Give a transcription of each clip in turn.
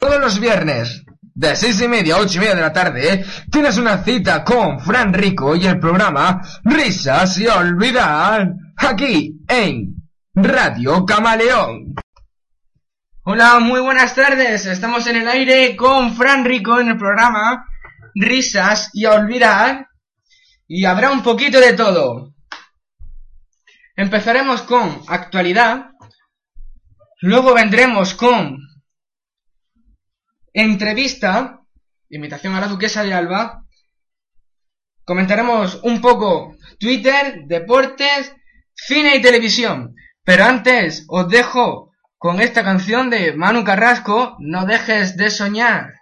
Todos los viernes, de seis y media a ocho y media de la tarde, tienes una cita con Fran Rico y el programa Risas y Olvidar, aquí en Radio Camaleón. Hola, muy buenas tardes. Estamos en el aire con Fran Rico en el programa Risas y Olvidar. Y habrá un poquito de todo. Empezaremos con actualidad. Luego vendremos con entrevista, invitación a la duquesa de Alba. Comentaremos un poco Twitter, deportes, cine y televisión. Pero antes os dejo con esta canción de Manu Carrasco, No dejes de soñar.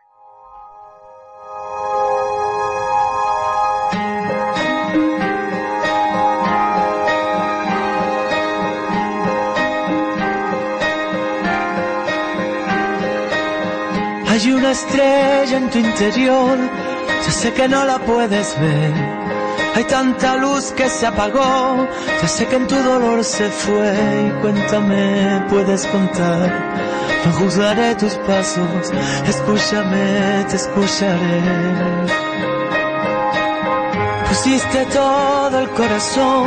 Hay una estrella en tu interior, yo sé que no la puedes ver. Hay tanta luz que se apagó, yo sé que en tu dolor se fue. Y cuéntame, puedes contar. No juzgaré tus pasos, escúchame, te escucharé. Pusiste todo el corazón,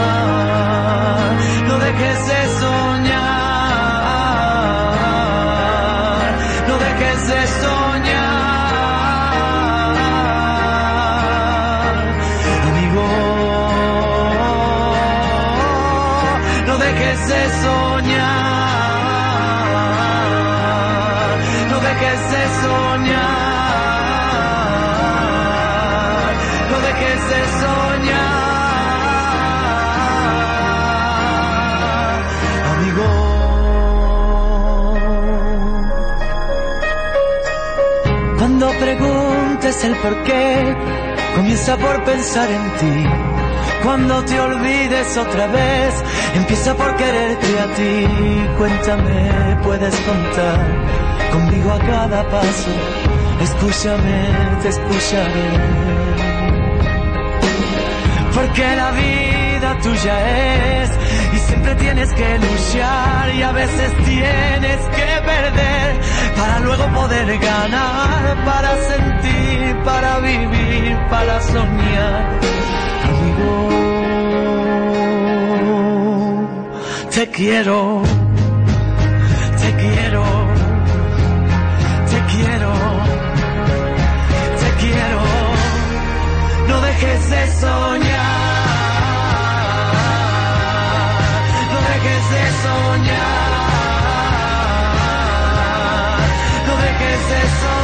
no dejes de preguntes el por qué, comienza por pensar en ti. Cuando te olvides otra vez, empieza por quererte a ti. Cuéntame, puedes contar conmigo a cada paso. Escúchame, te escucharé. Porque la vida tuya es y siempre tienes que luchar y a veces tienes que perder para luego poder ganar, para sentir, para vivir, para soñar. Amigo, te quiero, te quiero, te quiero, te quiero. No dejes de soñar. No dejes de soñar. Dejes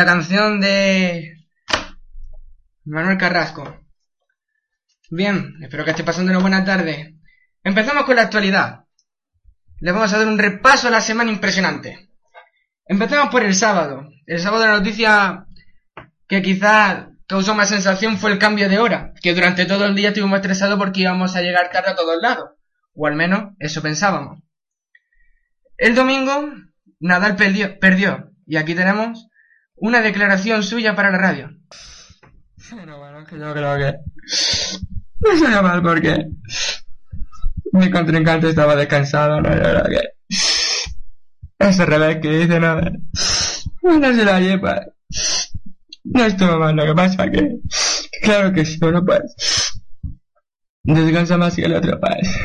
Bonita canción de Manuel Carrasco. Bien, espero que esté pasando una buena tarde. Empezamos con la actualidad. Le vamos a dar un repaso a la semana impresionante. Empezamos por el sábado. El sábado la noticia que quizá causó más sensación fue el cambio de hora, que durante todo el día estuvimos estresados porque íbamos a llegar tarde a todos lados. O al menos eso pensábamos. El domingo, Nadal perdió, perdió. Y aquí tenemos una declaración suya para la radio. Bueno, bueno, que yo creo que no salió mal porque mi contrincante estaba descansado, no, yo creo que ese revés que dice nada. Bueno, si la lleva. No estuvo mal, lo que pasa que, claro que si uno pues, descansa más que el otro pues,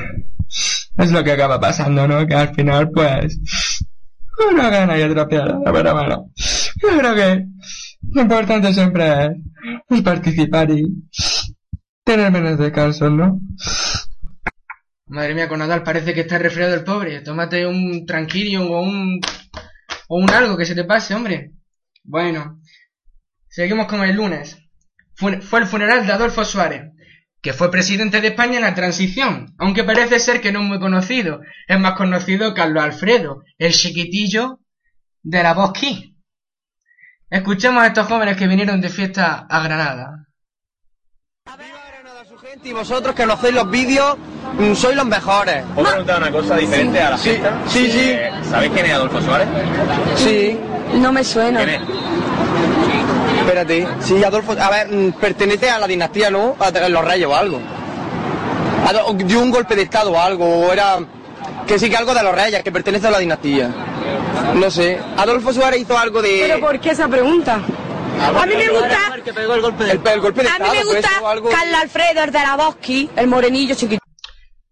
es lo que acaba pasando, ¿no? Que al final pues, uno gana y otro pierde, pero bueno, yo creo que lo importante siempre es, es participar y tener menos descanso, ¿no? Madre mía, con Nadal parece que está resfriado el pobre. Tómate un tranquilio o un... o un algo que se te pase, hombre. Bueno, seguimos con el lunes. Fue, fue el funeral de Adolfo Suárez, que fue presidente de España en la transición, aunque parece ser que no es muy conocido. Es más conocido Carlos Alfredo, el chiquitillo de la Bosquí. Escuchemos a estos jóvenes que vinieron de fiesta a Granada. su gente y vosotros que no hacéis los vídeos mm, sois los mejores. ¿Puedo preguntar una cosa diferente a la Sí, fiesta? sí, sí. Eh, ¿Sabéis quién es Adolfo Suárez? Sí, No me suena. ¿Quién es? espérate. Sí, Adolfo, a ver, mm, pertenece a la dinastía, ¿no? A los reyes o algo. Dio un golpe de estado o algo, o era... Que sí, que algo de los reyes, que pertenece a la dinastía. No sé. Adolfo Suárez hizo algo de... ¿Pero por qué esa pregunta? A mí me gusta, El, el golpe de a mí me pues, gusta algo... Carlos Alfredo, el de la Bosque, el morenillo chiquito.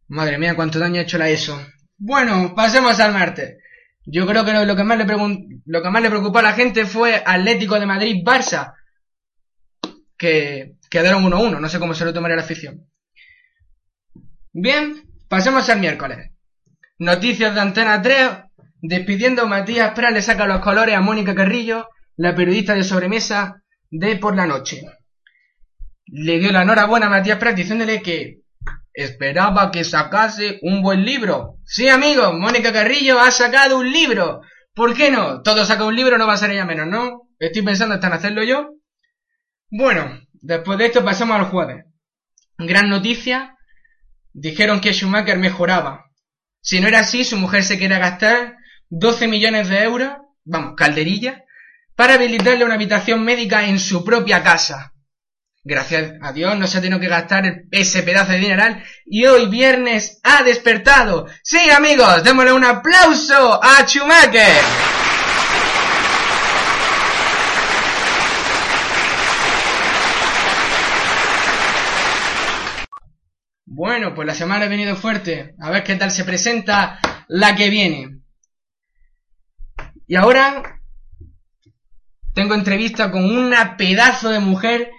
Madre mía, cuánto daño ha hecho la ESO. Bueno, pasemos al martes. Yo creo que lo, lo que más le pregun- lo que más le preocupó a la gente fue Atlético de Madrid-Barça. Que quedaron 1-1, no sé cómo se lo tomaría la afición. Bien, pasemos al miércoles. Noticias de Antena 3. Despidiendo Matías Prat le saca los colores a Mónica Carrillo, la periodista de sobremesa de Por la Noche. Le dio la enhorabuena a Matías Prat diciéndole que esperaba que sacase un buen libro. Sí, amigos, Mónica Carrillo ha sacado un libro. ¿Por qué no? Todo saca un libro, no va a ser ella menos, ¿no? Estoy pensando hasta en hacerlo yo. Bueno, después de esto pasamos al jueves. Gran noticia. Dijeron que Schumacher mejoraba. Si no era así, su mujer se quiere gastar 12 millones de euros, vamos, calderilla, para habilitarle una habitación médica en su propia casa. Gracias a Dios no se ha tenido que gastar ese pedazo de dineral y hoy viernes ha despertado. Sí, amigos, démosle un aplauso a Schumacher. Bueno, pues la semana ha venido fuerte. A ver qué tal se presenta la que viene. Y ahora tengo entrevista con una pedazo de mujer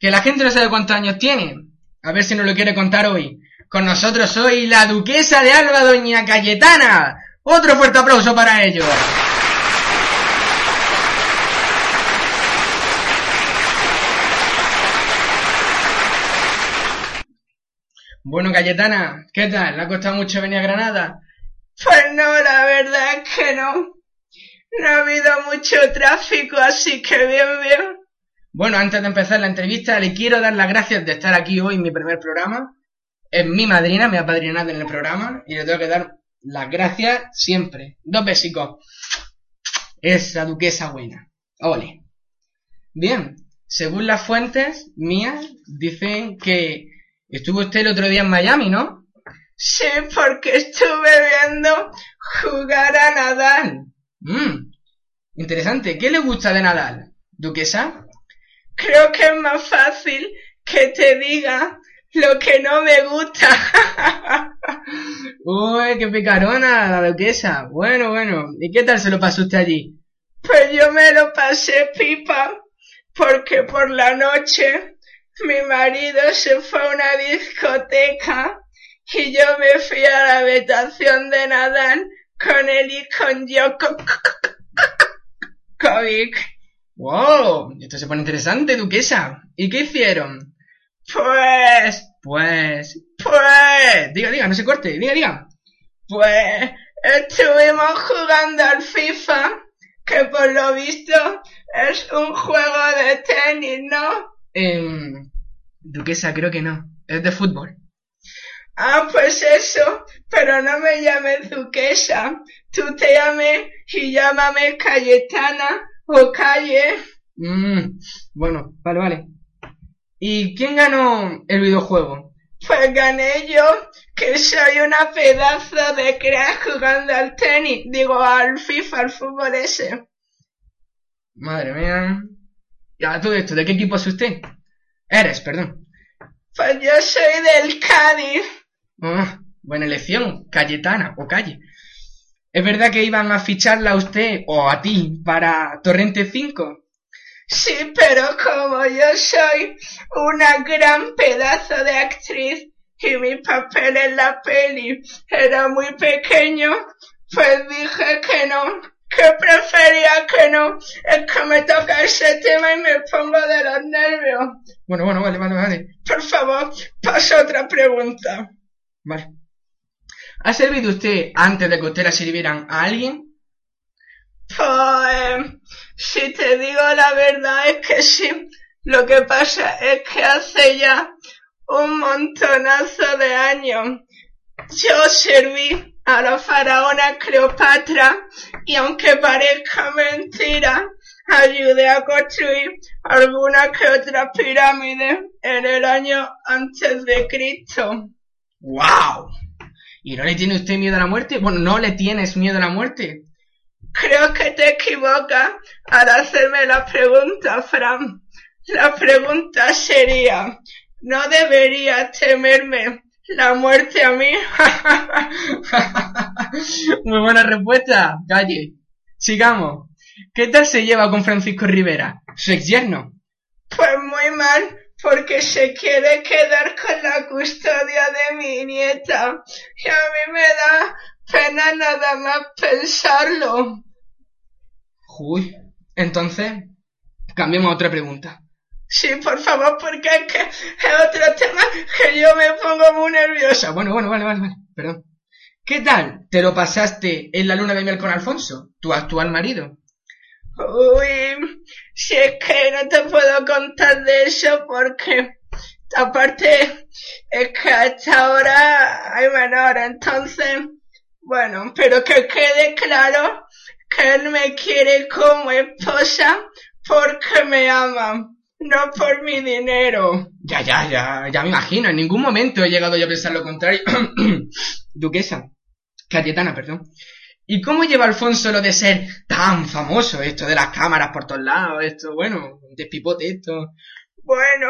que la gente no sabe cuántos años tiene. A ver si nos lo quiere contar hoy. Con nosotros hoy la duquesa de Alba, doña Cayetana. Otro fuerte aplauso para ellos. Bueno, Cayetana, ¿qué tal? ¿Le ha costado mucho venir a Granada? Pues no, la verdad es que no. No ha habido mucho tráfico, así que bien, bien. Bueno, antes de empezar la entrevista, le quiero dar las gracias de estar aquí hoy en mi primer programa. Es mi madrina, me ha padrinado en el programa y le tengo que dar las gracias siempre. Dos besicos. Esa duquesa buena. Ole. Bien, según las fuentes mías, dicen que estuvo usted el otro día en Miami, ¿no? Sí, porque estuve viendo jugar a Nadal. Mmm, interesante. ¿Qué le gusta de Nadal? ¿Duquesa? Creo que es más fácil que te diga lo que no me gusta. Uy, qué picarona la duquesa. Bueno, bueno. ¿Y qué tal se lo pasó usted allí? Pues yo me lo pasé pipa, porque por la noche mi marido se fue a una discoteca y yo me fui a la habitación de Nadal con él y con Djokovic. ¡Wow! Esto se pone interesante, duquesa. ¿Y qué hicieron? Pues, pues, pues... Diga, diga, no se corte, diga, diga. Pues, estuvimos jugando al FIFA, que por lo visto es un juego de tenis, ¿no? Em, duquesa, creo que no. Es de fútbol. Ah, pues eso, pero no me llames duquesa. Tú te llames y llámame Cayetana o Calle. Mm, bueno, vale, vale. ¿Y quién ganó el videojuego? Pues gané yo, que soy una pedazo de crack jugando al tenis, digo al FIFA, al fútbol ese. Madre mía. Ya, todo esto, ¿de qué equipo es usted? Eres, perdón. Pues yo soy del Cádiz. Ah, buena elección, Cayetana o Calle. ¿Es verdad que iban a ficharla a usted o a ti para Torrente 5? Sí, pero como yo soy una gran pedazo de actriz y mi papel en la peli era muy pequeño, pues dije que no, que prefería que no. Es que me toca ese tema y me pongo de los nervios. Bueno, bueno, vale, vale, vale. Por favor, pasa otra pregunta. Vale. ¿Ha servido usted antes de que usted la sirvieran a alguien? Pues, si te digo la verdad es que sí. Lo que pasa es que hace ya un montonazo de años yo serví a la faraona Cleopatra y aunque parezca mentira, ayudé a construir alguna que otra pirámide en el año antes de Cristo. ¡Wow! ¿Y no le tiene usted miedo a la muerte? Bueno, ¿no le tienes miedo a la muerte? Creo que te equivocas al hacerme la pregunta, Fran. La pregunta sería, ¿no debería temerme la muerte a mí? Muy buena respuesta, Calle. Sigamos. ¿Qué tal se lleva con Francisco Rivera, su ex yerno? Pues muy mal, porque se quiere quedar con la custodia de mi nieta. Y a mí me da pena nada más pensarlo. Uy, entonces, cambiemos a otra pregunta. Sí, por favor, porque es que es otro tema que yo me pongo muy nerviosa. Bueno, bueno, vale, vale, vale, perdón. ¿Qué tal te lo pasaste en la luna de miel con Alfonso, tu actual marido? Uy, si es que no te puedo contar de eso porque aparte es que hasta ahora hay menor, entonces, bueno, pero que quede claro que él me quiere como esposa porque me ama, no por mi dinero. Ya, ya, ya, ya me imagino, en ningún momento he llegado yo a pensar lo contrario. Duquesa, Cayetana, perdón. ¿Y cómo lleva Alfonso lo de ser tan famoso? Esto de las cámaras por todos lados, esto, bueno, despipote esto. Bueno,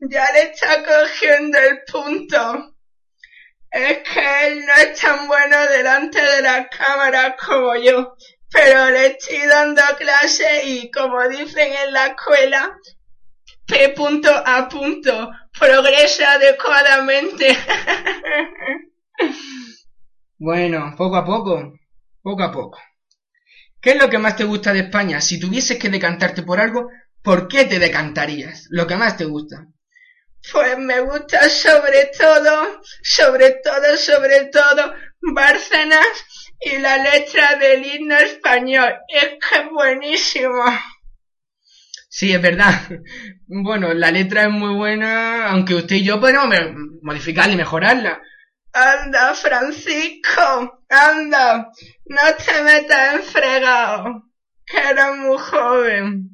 ya le está cogiendo el punto. Es que él no es tan bueno delante de las cámaras como yo, pero le estoy dando clase y como dicen en la escuela, P punto a punto, progresa adecuadamente. bueno, poco a poco poco a poco. ¿Qué es lo que más te gusta de España? Si tuvieses que decantarte por algo, ¿por qué te decantarías? Lo que más te gusta. Pues me gusta sobre todo, sobre todo, sobre todo, Bárcenas y la letra del himno español. Es que es buenísimo. Sí, es verdad. Bueno, la letra es muy buena, aunque usted y yo podemos modificarla y mejorarla. Anda, Francisco, anda, no te metas en fregado, que eres muy joven.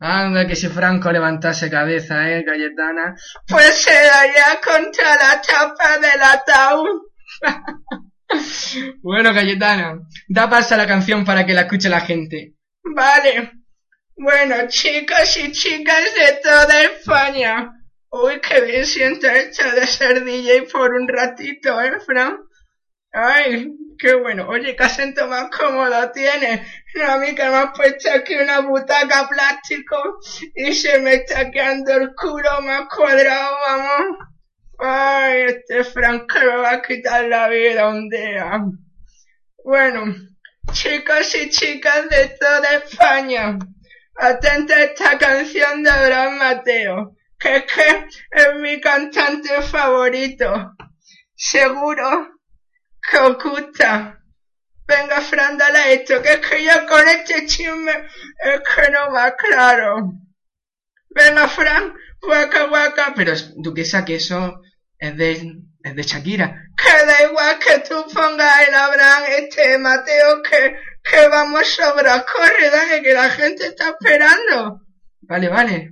Anda, que si Franco levantase cabeza, eh, Cayetana, pues se daría contra la tapa del ataúd. bueno, Cayetana, da paso a la canción para que la escuche la gente. Vale. Bueno, chicos y chicas de toda España, Uy, qué bien siento esto de ser DJ por un ratito, ¿eh, Fran? Ay, qué bueno. Oye, qué acento más cómodo tiene. No, a mí que me has puesto aquí una butaca plástico y se me está quedando el culo más cuadrado, vamos. Ay, este Fran que me va a quitar la vida un día. Bueno, chicos y chicas de toda España, atenta a esta canción de Abraham Mateo, que es que es mi cantante favorito. Seguro que os gusta. Venga, Fran, dale esto, que es que yo con este chisme es que no va claro. Venga, Fran, guaca, guaca. Pero, es- duquesa, que eso es de, es de Shakira. Que da igual que tú pongas el Abraham, este Mateo, que, que vamos sobre corre, dale, que la gente está esperando. Vale, vale.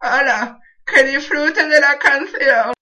Ahora, que disfruten de la canción.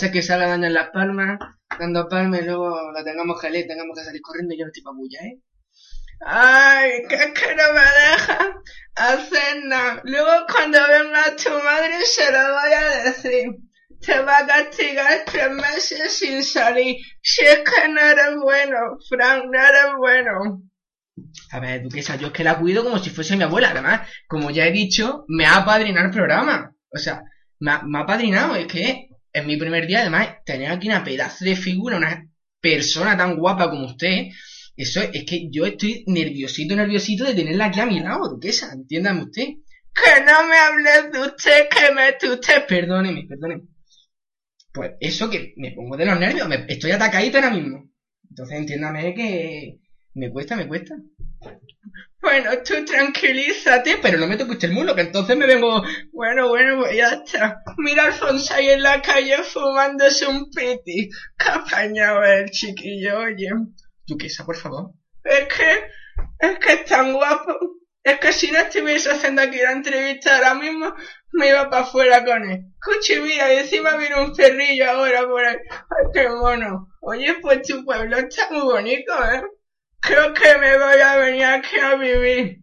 Que salga daño en las palmas, dando palmas y luego la tengamos gelé, tengamos que salir corriendo y yo no estoy pa' bulla, ¿eh? Ay, que es que no me deja hacer nada. Luego cuando venga tu madre se lo voy a decir. Te va a castigar tres meses sin salir. Si es que no eres bueno, Frank, no eres bueno. A ver, duquesa, yo es que la cuido como si fuese mi abuela. Además, como ya he dicho, me ha apadrinado el programa. O sea, me ha, me ha apadrinado. Es que es mi primer día. Además, tener aquí una pedazo de figura, una persona tan guapa como usted. Eso es, es que yo estoy nerviosito, nerviosito de tenerla aquí a mi lado, duquesa. Entiéndame usted. Que no me hables de usted, que me de usted. Perdóneme, perdóneme. Pues eso que me pongo de los nervios. Me, estoy atacadito ahora mismo. Entonces entiéndame que me cuesta, me cuesta. Bueno, tú tranquilízate, pero no me toques el mulo, que entonces me vengo... Bueno, bueno, pues ya está. Mira a Alfonso ahí en la calle fumándose un piti. Qué apañado el chiquillo, oye. Duquesa, por favor. Es que... Es que es tan guapo. Es que si no estuviese haciendo aquí la entrevista ahora mismo, me iba para afuera con él. Escuche, mira, y encima viene un perrillo ahora por ahí. Ay, qué mono. Oye, pues tu pueblo está muy bonito, ¿eh? Creo que me voy a venir aquí a vivir.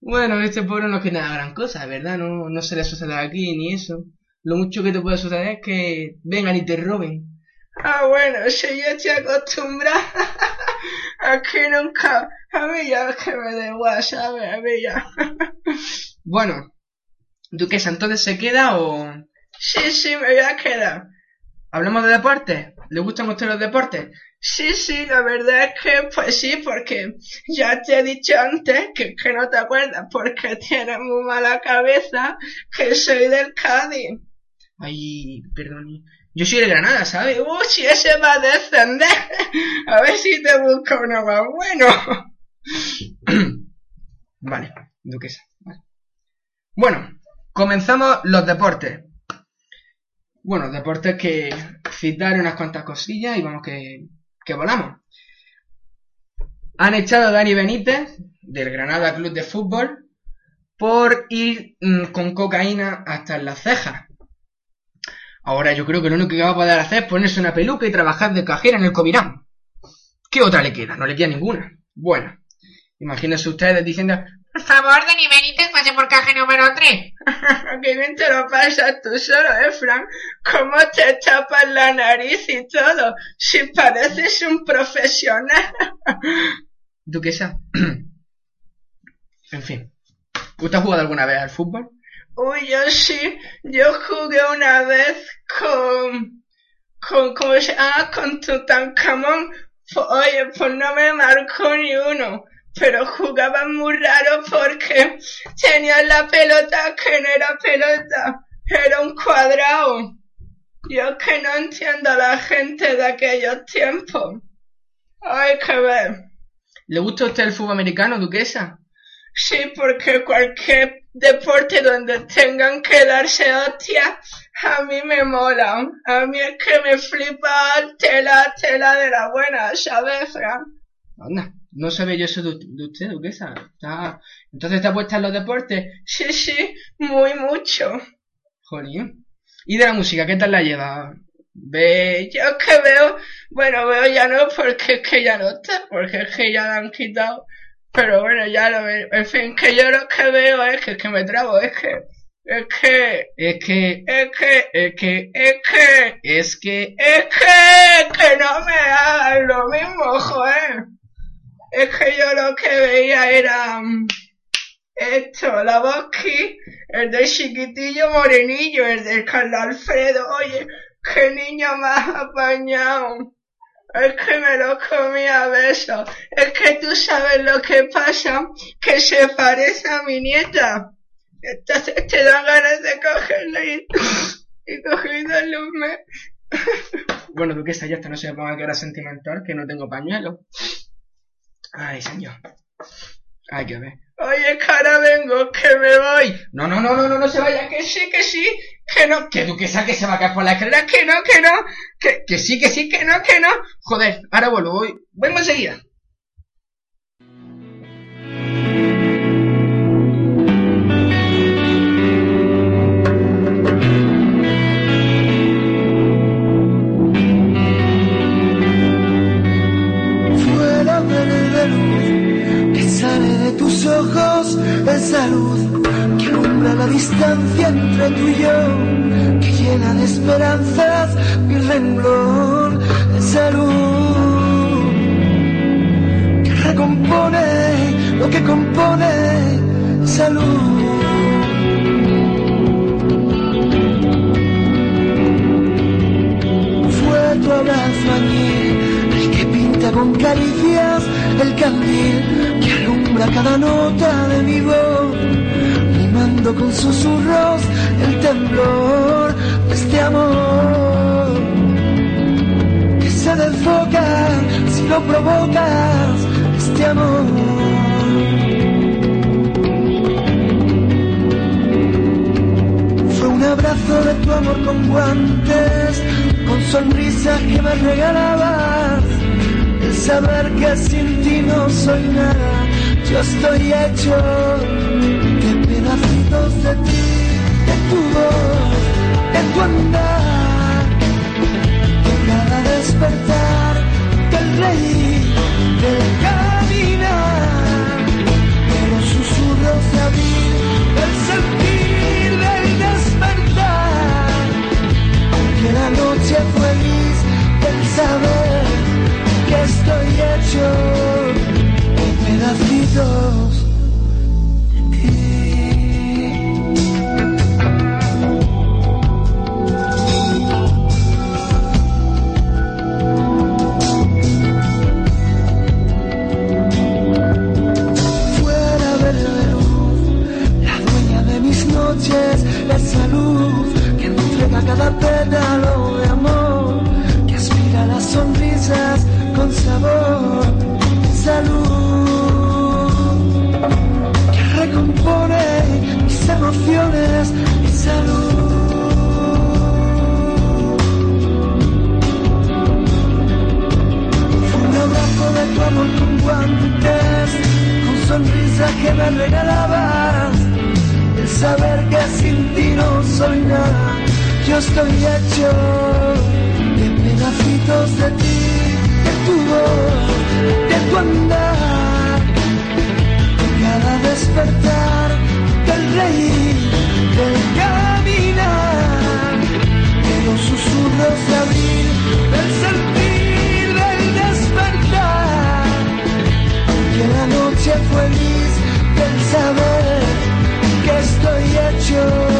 Bueno, en este pueblo no es que nada gran cosa, ¿verdad? No, no se le sucede aquí ni eso. Lo mucho que te puede suceder es que vengan y te roben. Ah, bueno, si yo estoy acostumbrada a que nunca... A mí ya es que me da igual, ¿sabes? A mí ya. bueno, Duquesa, ¿entonces se queda o...? Sí, sí, me voy a quedar. ¿Hablamos de deportes? ¿Le gustan a usted los deportes? Sí, sí, la verdad es que, pues sí, porque ya te he dicho antes que, que no te acuerdas, porque tienes muy mala cabeza, que soy del Cádiz. Ay, perdón. Yo soy de Granada, ¿sabes? Uy, si ese va a descender. A ver si te busco uno más bueno. vale, duquesa. Vale. Bueno, comenzamos los deportes. Bueno, deportes que citar unas cuantas cosillas y vamos que, volamos. Han echado a Dani Benítez del Granada Club de Fútbol por ir mm, con cocaína hasta en las cejas. Ahora yo creo que lo único que va a poder hacer es ponerse una peluca y trabajar de cajera en el Covirán. ¿Qué otra le queda? No le queda ninguna. Bueno, imagínense ustedes diciendo, por favor, Dani Benítez, pase por caja número 3. Qué bien te lo pasas tú solo, eh, Frank. ¿Cómo te tapas la nariz y todo? Si pareces un profesional. Duquesa. en fin. ¿Usted ha jugado alguna vez al fútbol? Uy, yo sí. Yo jugué una vez con... con ¿Cómo se llama? Con Tutankamón. Oye, pues no me marcó ni uno pero jugaba muy raro porque tenía la pelota que no era pelota, era un cuadrado. Yo que no entiendo a la gente de aquellos tiempos. Hay que ver. ¿Le gusta a usted el fútbol americano, duquesa? Sí, porque cualquier deporte donde tengan que darse hostias, a mí me mola. A mí es que me flipa tela, tela de la buena, ¿sabes, Fran? Anda. No sabía yo eso de, de usted, duquesa. Está... Entonces está puesta en los deportes. Sí, sí, muy mucho. Jolín. ¿Y de la música qué tal la lleva? Ve, yo que veo, bueno, veo ya no porque es que ya no está, porque es que ya la han quitado. Pero bueno, ya lo veo. En fin, que yo lo que veo es que, es que me trabo, es que, es que, es que, es que, es que, es que, es que, es que, que no me hagan lo mismo, joder. Es que yo lo que veía era mm, esto, la Bosque, el del chiquitillo morenillo, el del Carlos Alfredo, oye, qué niño más apañado. Es que me lo comí a besos. Es que tú sabes lo que pasa, que se parece a mi nieta. Entonces te dan ganas de cogerla y, y coger y darle un mes. bueno, duquesa, ya está, no se me ponga que era sentimental, que no tengo pañuelo. Ay, señor. Ay, que ver. Oye, cara, vengo, que me voy. No, no, no, no, no, no se vaya, que sí, que sí, que no, que duquesa que se va a caer por la escalera, que no, que no, que, que sí, que sí, que no, que no. Joder, ahora vuelvo, voy, vengo enseguida. Esa luz que alumbra la distancia entre tú y yo, que llena de esperanzas mi renglón, esa luz que recompone lo que compone esa luz. Fue tu abrazo allí el que pinta con caricias el candil que alumbra linda cada nota de mi voz, rimando con susurros el temblor de este amor que se desfoca si lo provocas, este amor. Fue un abrazo de tu amor con guantes, con sonrisas que me regalabas, el saber que sin ti no soy nada yo estoy hecho. De pedacitos de ti, de tu voz, de tu andar, de cada despertar, del reír, del caminar, de los susurros de abril, del sentir, del despertar, que la noche fue gris, del saber que estoy hecho pedacitos la luz que me entrega cada pétalo estoy hecho de pedacitos de ti, de tu voz, de tu andar, de cada despertar, del reír, del caminar, de los susurros de abril, del sentir, del despertar, que la noche fue del saber que estoy hecho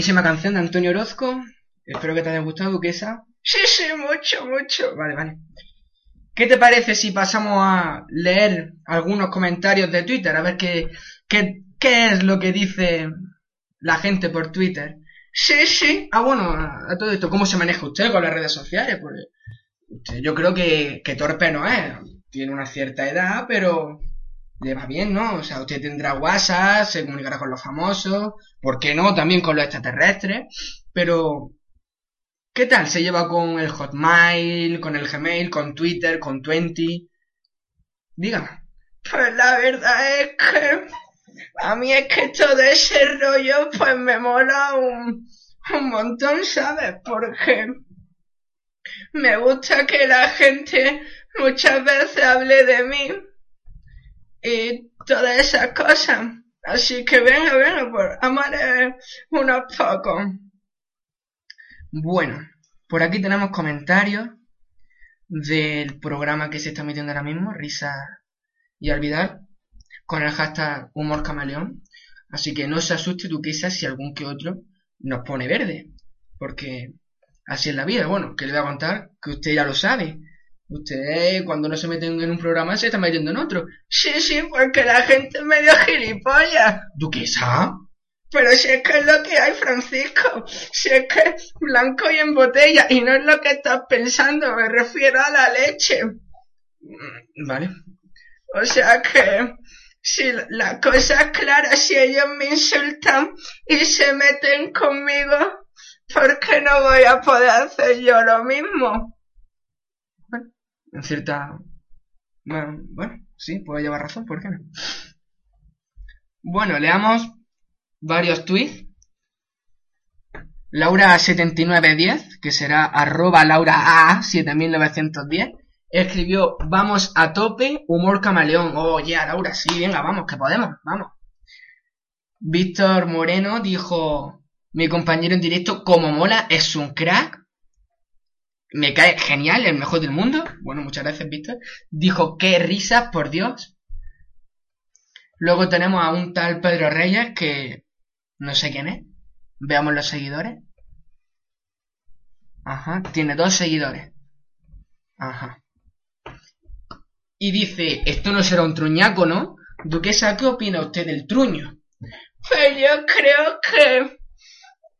Buenísima canción de Antonio Orozco. Espero que te haya gustado, Duquesa. Sí, sí, mucho, mucho. Vale, vale. ¿Qué te parece si pasamos a leer algunos comentarios de Twitter? A ver qué, qué, qué es lo que dice la gente por Twitter. Sí, sí. Ah, bueno, a, todo esto, ¿cómo se maneja usted con las redes sociales? Porque yo creo que, que torpe no es. Tiene una cierta edad, pero le va bien, ¿no? O sea, usted tendrá WhatsApp, se comunicará con los famosos, ¿por qué no? También con los extraterrestres, pero ¿qué tal se lleva con el Hotmail, con el Gmail, con Twitter, con Twenty? Dígame. Pues la verdad es que a mí es que todo ese rollo pues me mola un, un montón, ¿sabes? Porque me gusta que la gente muchas veces hable de mí y todas esas cosas. Así que venga, venga, pues amaré unos pocos. Bueno, por aquí tenemos comentarios del programa que se está emitiendo ahora mismo, Risa y Olvidar, con el hashtag Humor Camaleón. Así que no se asuste tú quizás si algún que otro nos pone verde, porque así es la vida. Bueno, que le voy a contar que usted ya lo sabe. Usted cuando no se mete en un programa se está metiendo en otro. Sí, sí, porque la gente es medio gilipollas. ¿Duquesa? Pero si es que es lo que hay, Francisco. Si es que es blanco y en botella. Y no es lo que estás pensando. Me refiero a la leche. Mm, Vale. O sea que... Si la cosa es clara, si ellos me insultan y se meten conmigo, ¿por qué no voy a poder hacer yo lo mismo? En cierta Bueno, sí, puedo llevar razón, ¿por qué no? Bueno, leamos varios tweets. Laura7910, que será arroba laura7910, escribió, vamos a tope, humor camaleón. Oh, ya, Laura, sí, venga, vamos, que podemos, vamos. Víctor Moreno dijo, mi compañero en directo, como mola, es un crack. Me cae genial, el mejor del mundo. Bueno, muchas gracias, Víctor. Dijo, qué risas, por Dios. Luego tenemos a un tal Pedro Reyes que no sé quién es. Veamos los seguidores. Ajá, tiene dos seguidores. Ajá. Y dice, esto no será un truñaco, ¿no? Duquesa, ¿qué opina usted del truño? Pues yo creo que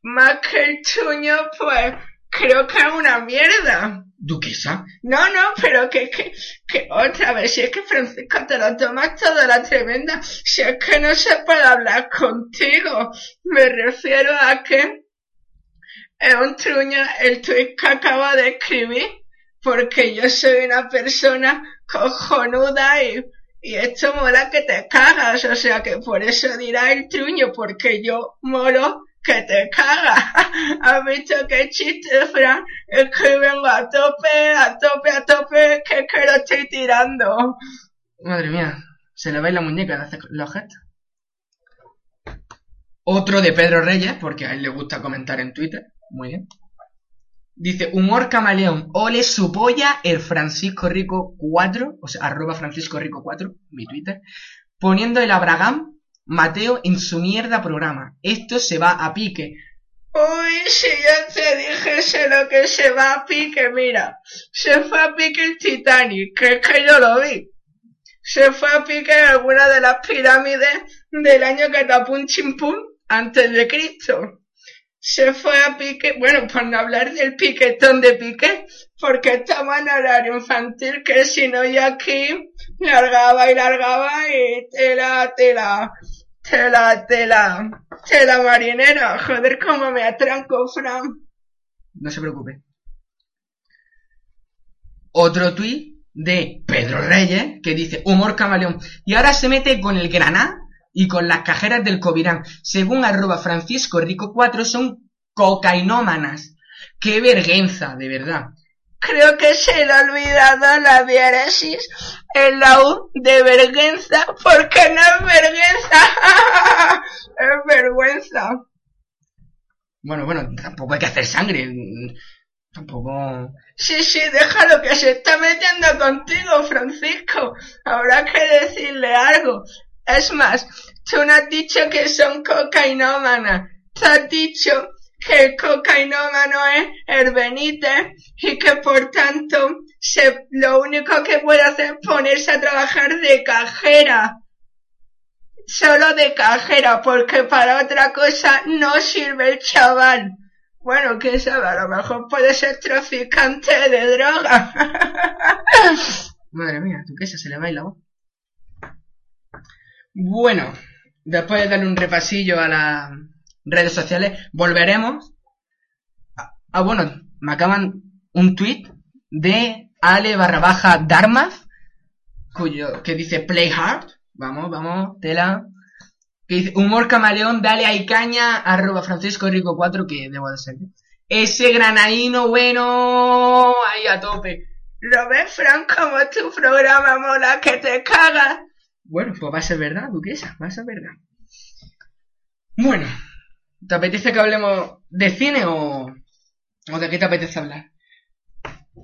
más que el truño, pues creo que es una mierda. Duquesa. No, no, pero que, que, que otra vez, si es que Francisco te lo tomas toda la tremenda, si es que no se puede hablar contigo. Me refiero a que es un truño el tweet que acabo de escribir, porque yo soy una persona cojonuda y, y esto mola que te cagas, o sea que por eso dirá el truño, porque yo molo que te cagas. ¿Has visto qué chiste, Fran? Es que vengo a tope, a tope, a tope, que, que lo estoy tirando. Madre mía, se le va la muñeca de hacer los gestos. Otro de Pedro Reyes, porque a él le gusta comentar en Twitter. Muy bien. Dice, humor camaleón, ole su polla el Francisco Rico 4, o sea, arroba Francisco Rico 4, mi Twitter, poniendo el Abraham Mateo en su mierda programa. Esto se va a pique. Uy, si ya te dije sé lo que se va a pique, mira. Se fue a pique el Titanic, que es que yo lo vi. Se fue a pique en alguna de las pirámides del año que tapó un chimpún antes de Cristo se fue a pique, bueno, por no hablar del piquetón de pique, porque estamos en horario infantil, que si no yo aquí largaba y largaba y tela, tela, tela, tela, tela marinera, joder, cómo me atranco, Fran. No se preocupe. Otro tuit de Pedro Reyes, que dice, humor camaleón, y ahora se mete con el graná y con las cajeras del Covirán, según arroba Francisco Rico 4, son cocainómanas. ¡Qué vergüenza, de verdad! Creo que se le ha olvidado la diéresis en la U de vergüenza, porque no es vergüenza, es vergüenza. Bueno, bueno, tampoco hay que hacer sangre. Tampoco... Sí, sí, déjalo que se está metiendo contigo, Francisco. Habrá que decirle algo. Es más, tú no has dicho que son cocainómanas. Te has dicho que el cocainómano es el y que por tanto se, lo único que puede hacer es ponerse a trabajar de cajera. Solo de cajera, porque para otra cosa no sirve el chaval. Bueno, quién sabe, a lo mejor puede ser traficante de droga. Madre mía, tú qué se le baila voz. Bueno, después de darle un repasillo a las redes sociales, volveremos. Ah, bueno, me acaban un tweet de Ale barra baja Darmaz, cuyo, que dice play hard. Vamos, vamos, tela. Que dice humor camaleón, dale ahí caña, arroba Francisco Rico 4, que debo de ser. Ese granadino bueno, ahí a tope. ¿Lo ves, Fran, como tu programa mola que te cagas? Bueno, pues va a ser verdad, duquesa, va a ser verdad. Bueno, ¿te apetece que hablemos de cine o, o de qué te apetece hablar?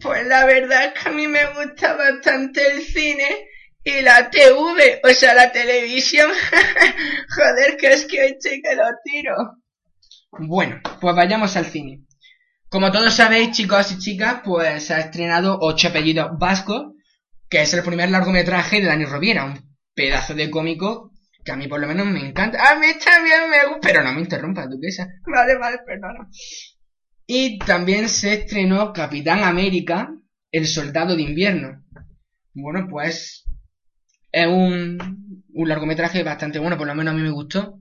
Pues la verdad es que a mí me gusta bastante el cine y la TV, o sea, la televisión. Joder, que es que hoy estoy que lo tiro. Bueno, pues vayamos al cine. Como todos sabéis, chicos y chicas, pues se ha estrenado Ocho apellidos vascos, que es el primer largometraje de Dani Rovira, un pedazo de cómico que a mí por lo menos me encanta. A mí también me gusta, pero no me interrumpas, duquesa. Vale, vale, perdona. Y también se estrenó Capitán América, El Soldado de Invierno. Bueno, pues es un, un largometraje bastante bueno, por lo menos a mí me gustó.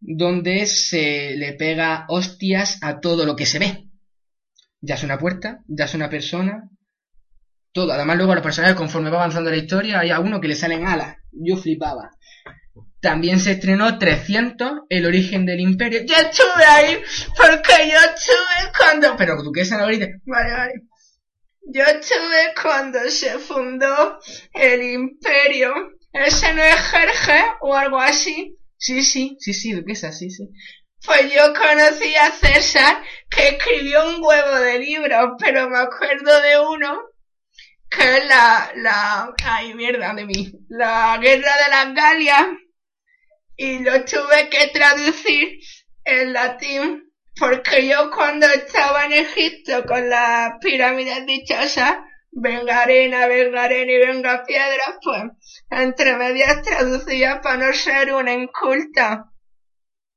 Donde se le pega hostias a todo lo que se ve. Ya es una puerta, ya es una persona, Todo. Además, luego los personajes, conforme va avanzando la historia, hay a uno que le salen alas. Yo flipaba. También se estrenó 300, El origen del imperio. Yo estuve ahí porque yo estuve cuando... Pero Duquesa no grite. Vale, vale. Yo estuve cuando se fundó el imperio. ¿Ese no es Jerje o algo así? Sí, sí, sí, sí, Duquesa, sí, sí. Pues yo conocí a César, que escribió un huevo de libros, pero me acuerdo de uno que es la, la, ay mierda de mí, la guerra de las Galias, y lo tuve que traducir en latín, porque yo cuando estaba en Egipto con las pirámides dichosas, venga arena, venga arena y venga piedra, pues entre medias traducía para no ser una inculta,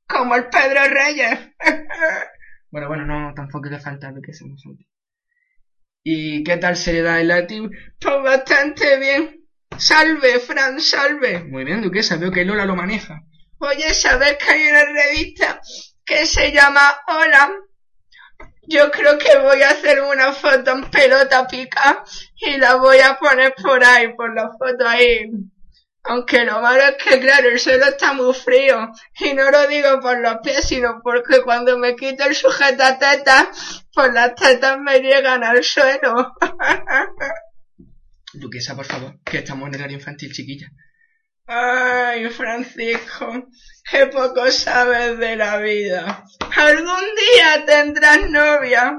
como el Pedro Reyes. bueno, bueno, no, tampoco le falta lo que se me falte. ¿Y qué tal se le da el latín? Pues bastante bien. Salve, Fran, salve. Muy bien, Duquesa, veo que Lola lo maneja. Oye, ¿sabes que hay una revista que se llama Hola? Yo creo que voy a hacer una foto en pelota pica y la voy a poner por ahí, por la foto ahí. Aunque lo malo es que, claro, el suelo está muy frío. Y no lo digo por los pies, sino porque cuando me quito el sujetateta, pues las tetas me llegan al suelo. Duquesa, por favor, que estamos en horario infantil, chiquilla. Ay, Francisco, qué poco sabes de la vida. Algún día tendrás novia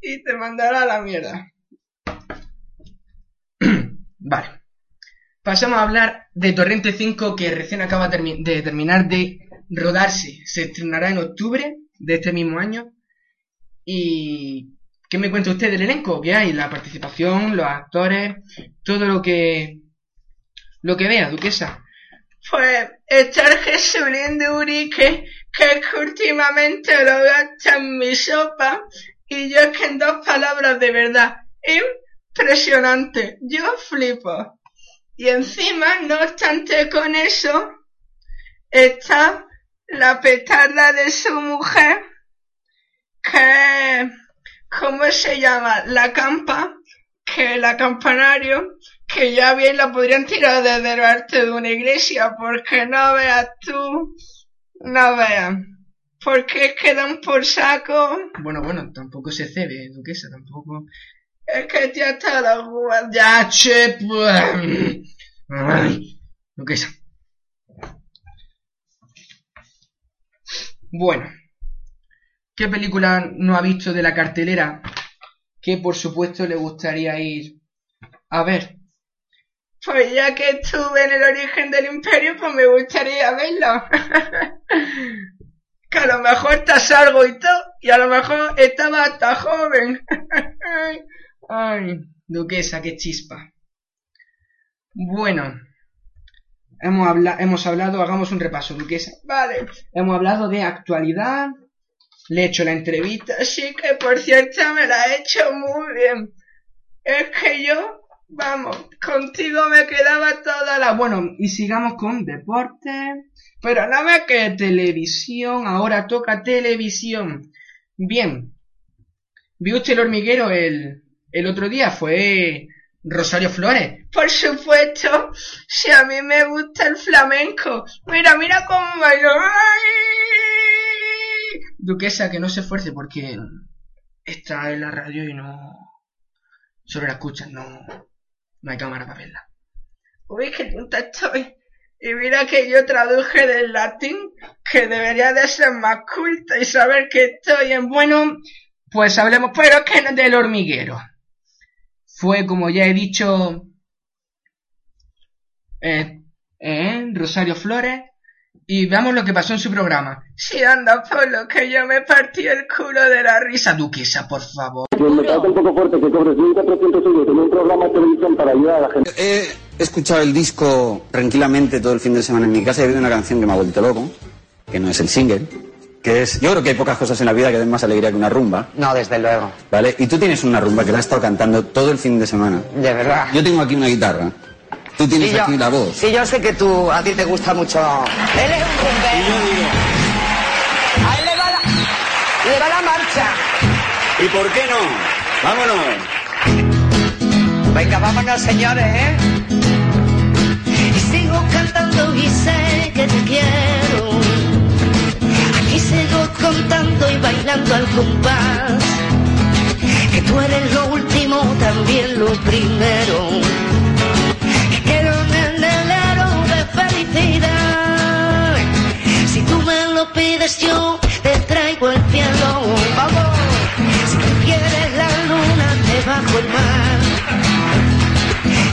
y te mandará a la mierda. vale. Pasamos a hablar de Torrente 5 que recién acaba de terminar de rodarse. Se estrenará en octubre de este mismo año. ¿Y qué me cuenta usted del elenco? ¿Qué hay? La participación, los actores, todo lo que lo que vea, Duquesa. Pues está el Jesulín de Urique, que es que últimamente lo gasta en mi sopa, y yo es que en dos palabras de verdad, impresionante, yo flipo. Y encima, no obstante con eso, está la petarda de su mujer, que, ¿cómo se llama? La campa, que la campanario, que ya bien la podrían tirar desde el arte de una iglesia, porque no veas tú, no veas. Porque es que dan por saco. Bueno, bueno, tampoco se cebe, duquesa, tampoco. Es que ya está la gua- Ya, che, pues. Ay, duquesa. Bueno. ¿Qué película no ha visto de la cartelera que por supuesto le gustaría ir a ver? Pues ya que estuve en el origen del imperio, pues me gustaría verlo. que a lo mejor te salgo y todo, y a lo mejor estaba hasta joven. Ay, duquesa, qué chispa. Bueno, hemos, habla hemos hablado, hagamos un repaso, duquesa. Vale, hemos hablado de actualidad, le he hecho la entrevista, sí que por cierto me la he hecho muy bien. Es que yo, vamos, contigo me quedaba toda la... Bueno, y sigamos con deporte. Pero no me que televisión, ahora toca televisión. Bien. ¿Vio usted el hormiguero el, el otro día? Fue Rosario Flores. Por supuesto, si a mí me gusta el flamenco. Mira, mira cómo bailo. ¡Ay! Duquesa, que no se esfuerce porque está en la radio y no... Solo la escuchan, no... No hay cámara para verla. Uy, qué tonta estoy. Y mira que yo traduje del latín, que debería de ser más culta y saber que estoy en bueno. Pues hablemos, pero que no del hormiguero. Fue, como ya he dicho, eh, eh, Rosario Flores, y veamos lo que pasó en su programa. Si anda por lo que yo me partí el culo de la risa, duquesa, por favor. Me parece un poco fuerte que cobres 1.400 euros en un programa de televisión para ayudar a la gente. He escuchado el disco tranquilamente todo el fin de semana en mi casa y he oído una canción que me ha vuelto loco, que no es el single, que es... Yo creo que hay pocas cosas en la vida que den más alegría que una rumba. No, desde luego. ¿Vale? Y tú tienes una rumba que la has estado cantando todo el fin de semana. De verdad. Yo tengo aquí una guitarra. Tú tienes Sí, yo- aquí la voz. Sí, yo sé que tú, a ti te gusta mucho. Él es un rumbero. A él le va la, le va la marcha. ¿Y por qué no? ¡Vámonos! Venga, vámonos, señores, ¿eh? Y sigo cantando y sé que te quiero. Aquí sigo contando y bailando al compás. Que tú eres lo último, también lo primero. Si tú me lo pides, yo te traigo el cielo. Vamos. Si tú quieres la luna debajo el mar.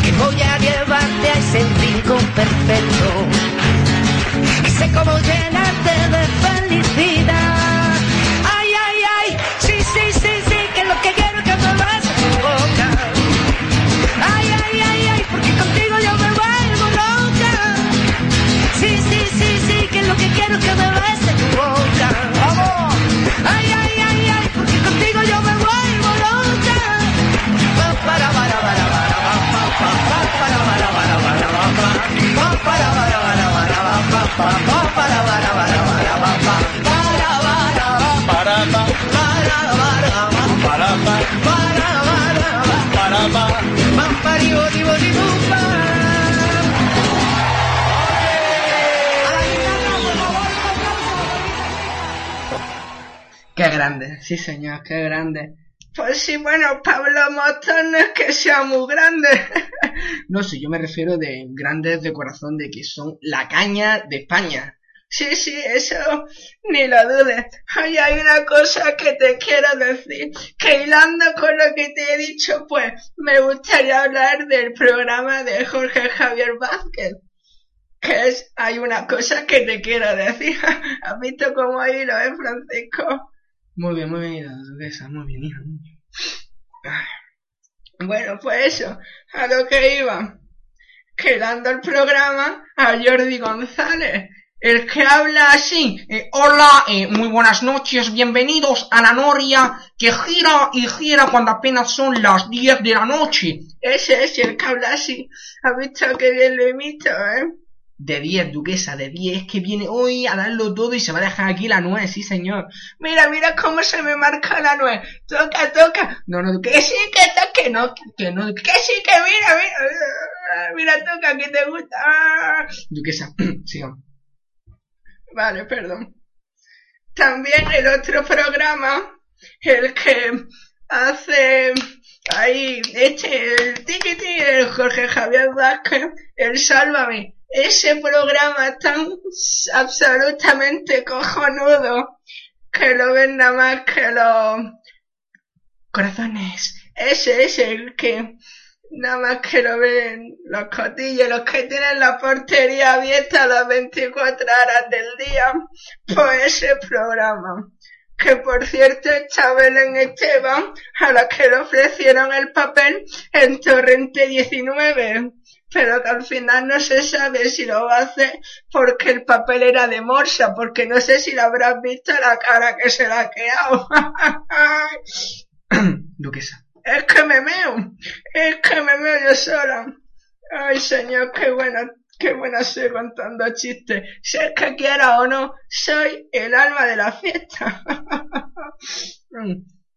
Que voy a llevarte a ese rincón perfecto. Y sé cómo llenarte de felicidad. Quiero es que me en tu boca. ¡Vamos! Ay, ay, ay, ay, porque contigo yo me vuelvo loca. Pa, para, para, para, para, pa, pa, pa, pa, para, para, para, para, pa, pa. Pa, para, para, para, para, pa, pa, pa, pa, para, para, para, para, Qué grande, sí señor, qué grande. Pues sí, bueno, Pablo no es que sea muy grande. no sé, yo me refiero de grandes de corazón, de que son la caña de España. Sí, sí, eso ni lo dudes. Oye, hay una cosa que te quiero decir, que hilando con lo que te he dicho, pues me gustaría hablar del programa de Jorge Javier Vázquez. Que es, hay una cosa que te quiero decir. ¿Has visto cómo hilo, eh, Francisco? Muy bien, muy bien, duquesa, muy bien, hija. Bueno, pues eso, a lo que iba. Quedando el programa a Jordi González, el que habla así. eh, Hola, eh, muy buenas noches, bienvenidos a la Noria que gira y gira cuando apenas son las 10 de la noche. Ese es el que habla así. ¿Has visto que bien lo imito, eh? De 10, duquesa, de 10, que viene hoy a darlo todo y se va a dejar aquí la nuez, sí señor. Mira, mira cómo se me marca la nuez. Toca, toca. No, no, que sí, que toca, que no, que no, que sí, que mira, mira. Mira, toca, que te gusta. Ah. Duquesa, sigamos. Vale, perdón. También el otro programa, el que hace ahí, este, el tiquiti, el Jorge Javier Vázquez, el Sálvame. Ese programa tan absolutamente cojonudo que lo ven nada más que los corazones. Ese es el que nada más que lo ven los cotillos, los que tienen la portería abierta las 24 horas del día. Pues ese programa. Que por cierto está Belén Esteban, a la que le ofrecieron el papel en Torrente 19 pero que al final no se sabe si lo va a hacer porque el papel era de morsa, porque no sé si lo habrás visto la cara que se le ha quedado. Duquesa. Es que me meo, es que me meo yo sola. Ay, señor, qué buena, qué buena soy contando chistes. Si es que quiera o no, soy el alma de la fiesta.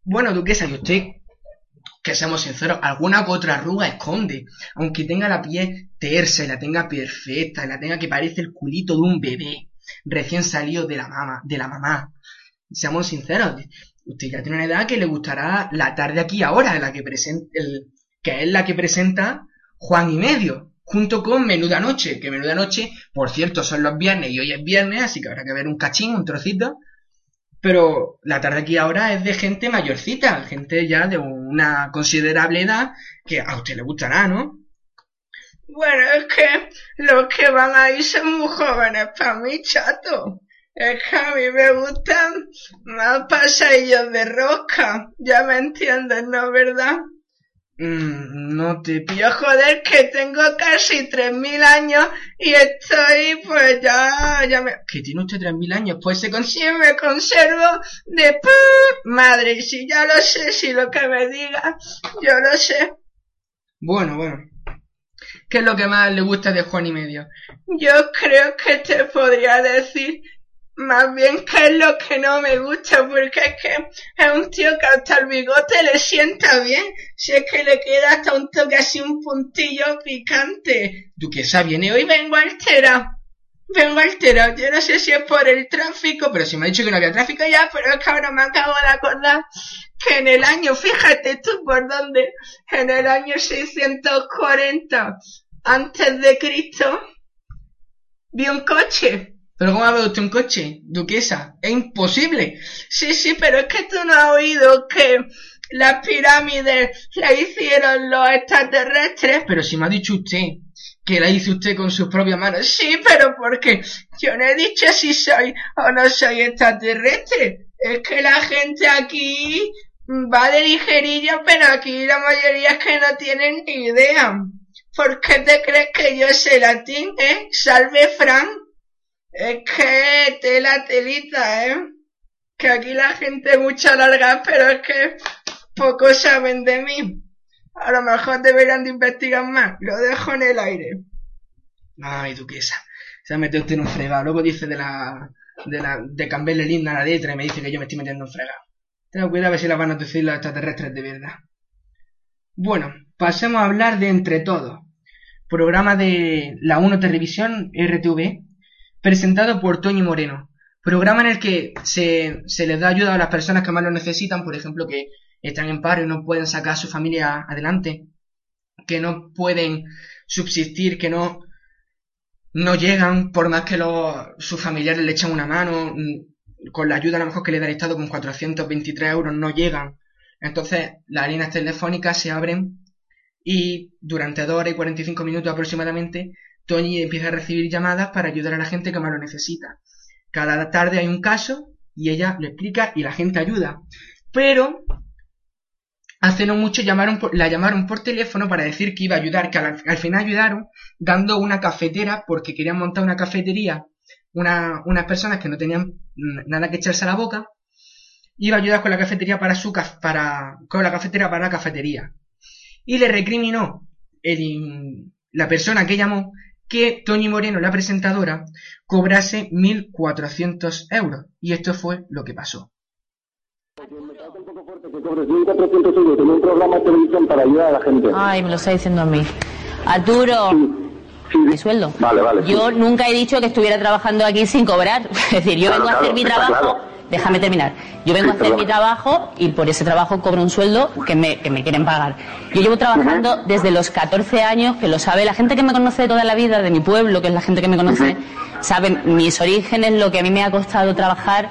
Bueno, Duquesa, y usted que seamos sinceros, alguna que otra arruga esconde. Aunque tenga la piel tersa y la tenga perfecta, y la tenga que parece el culito de un bebé recién salido de la mama, de la mamá. Seamos sinceros, usted ya tiene una edad que le gustará la tarde aquí ahora, la que presenta, el, que es la que presenta Juan y medio, junto con Menuda Noche, que Menuda Noche, por cierto, son los viernes y hoy es viernes, así que habrá que ver un cachín, un trocito. Pero la tarde aquí ahora es de gente mayorcita, gente ya de una considerable edad que a usted le gustará, ¿no? Bueno, es que los que van ahí son muy jóvenes para mí, chato. Es que a mí me gustan más pasadillos de rosca. Ya me entiendes, ¿no? ¿Verdad? Mm, no te pillo, joder, que tengo casi 3.000 años y estoy, pues ya, ya me... ¿Que tiene usted 3.000 años? Pues se consigue, me conservo de. Madre, si ya lo sé, si lo que me diga, yo lo sé. Bueno, bueno. ¿Qué es lo que más le gusta de Juan y medio? Yo creo que te podría decir Más bien que es lo que no me gusta, porque es que es un tío que hasta el bigote le sienta bien. Si es que le queda hasta un toque así, un puntillo picante. Duquesa viene hoy, vengo alterado. Vengo alterado. Yo no sé si es por el tráfico, pero si me ha dicho que no había tráfico ya, pero es que ahora me acabo de acordar que en el año, fíjate tú por dónde, en el año 640 antes de Cristo, vi un coche. ¿Pero cómo ha visto usted un coche, duquesa? Es imposible. Sí, sí, pero es que tú no has oído que las pirámides la hicieron los extraterrestres. Pero si me ha dicho usted que la hizo usted con sus propias manos. Sí, pero porque yo no he dicho si soy o no soy extraterrestre. Es que la gente aquí va de ligerilla, pero aquí la mayoría es que no tienen ni idea. ¿Por qué te crees que yo sé latín, eh? Salve Fran. Es que tela telita, eh. Que aquí la gente mucha larga, pero es que poco saben de mí. A lo mejor deberían de investigar más. Lo dejo en el aire. Ay, duquesa. Se ha metido usted en un fregado. Luego dice de la, de la, de cambiarle linda la letra y me dice que yo me estoy metiendo en un fregado. Ten cuidado a ver si la van a decir los extraterrestres de verdad. Bueno, pasemos a hablar de Entre Todos. Programa de la 1 Televisión RTV, presentado por Toñi Moreno. Programa en el que se, se les da ayuda a las personas que más lo necesitan, por ejemplo, que están en paro y no pueden sacar a su familia adelante, que no pueden subsistir, que no, no llegan por más que los, sus familiares le echan una mano, mm, con la ayuda a lo mejor que le da el Estado con 423 euros no llegan. Entonces las líneas telefónicas se abren y durante 2 horas y 45 minutos aproximadamente Toñi empieza a recibir llamadas para ayudar a la gente que más lo necesita. Cada tarde hay un caso y ella le explica y la gente ayuda. Pero hace no mucho la llamaron por teléfono para decir que iba a ayudar, que al, al final ayudaron dando una cafetera porque querían montar una cafetería, una- unas personas que no tenían nada que echarse a la boca, iba a ayudar con la cafetería para su para con la cafetera para la cafetería. Y le recriminó el- la persona que llamó que Toñi Moreno, la presentadora, cobrase 1.400 euros. Y esto fue lo que pasó. Que cobres 1.400 euros en un programa de televisión para ayudar a la gente. Ay, me lo está diciendo a mí. Arturo, mi sueldo. Vale, vale. sí. Yo nunca he dicho que estuviera trabajando aquí sin cobrar. Es decir, yo Claro, vengo a hacer mi trabajo. claro. Déjame terminar. Yo vengo Sí, a hacer mi trabajo y por ese trabajo cobro un sueldo que me, que me quieren pagar. Yo llevo trabajando desde los 14 años, que lo sabe la gente que me conoce de toda la vida, de mi pueblo, que es la gente que me conoce, saben mis orígenes, lo que a mí me ha costado trabajar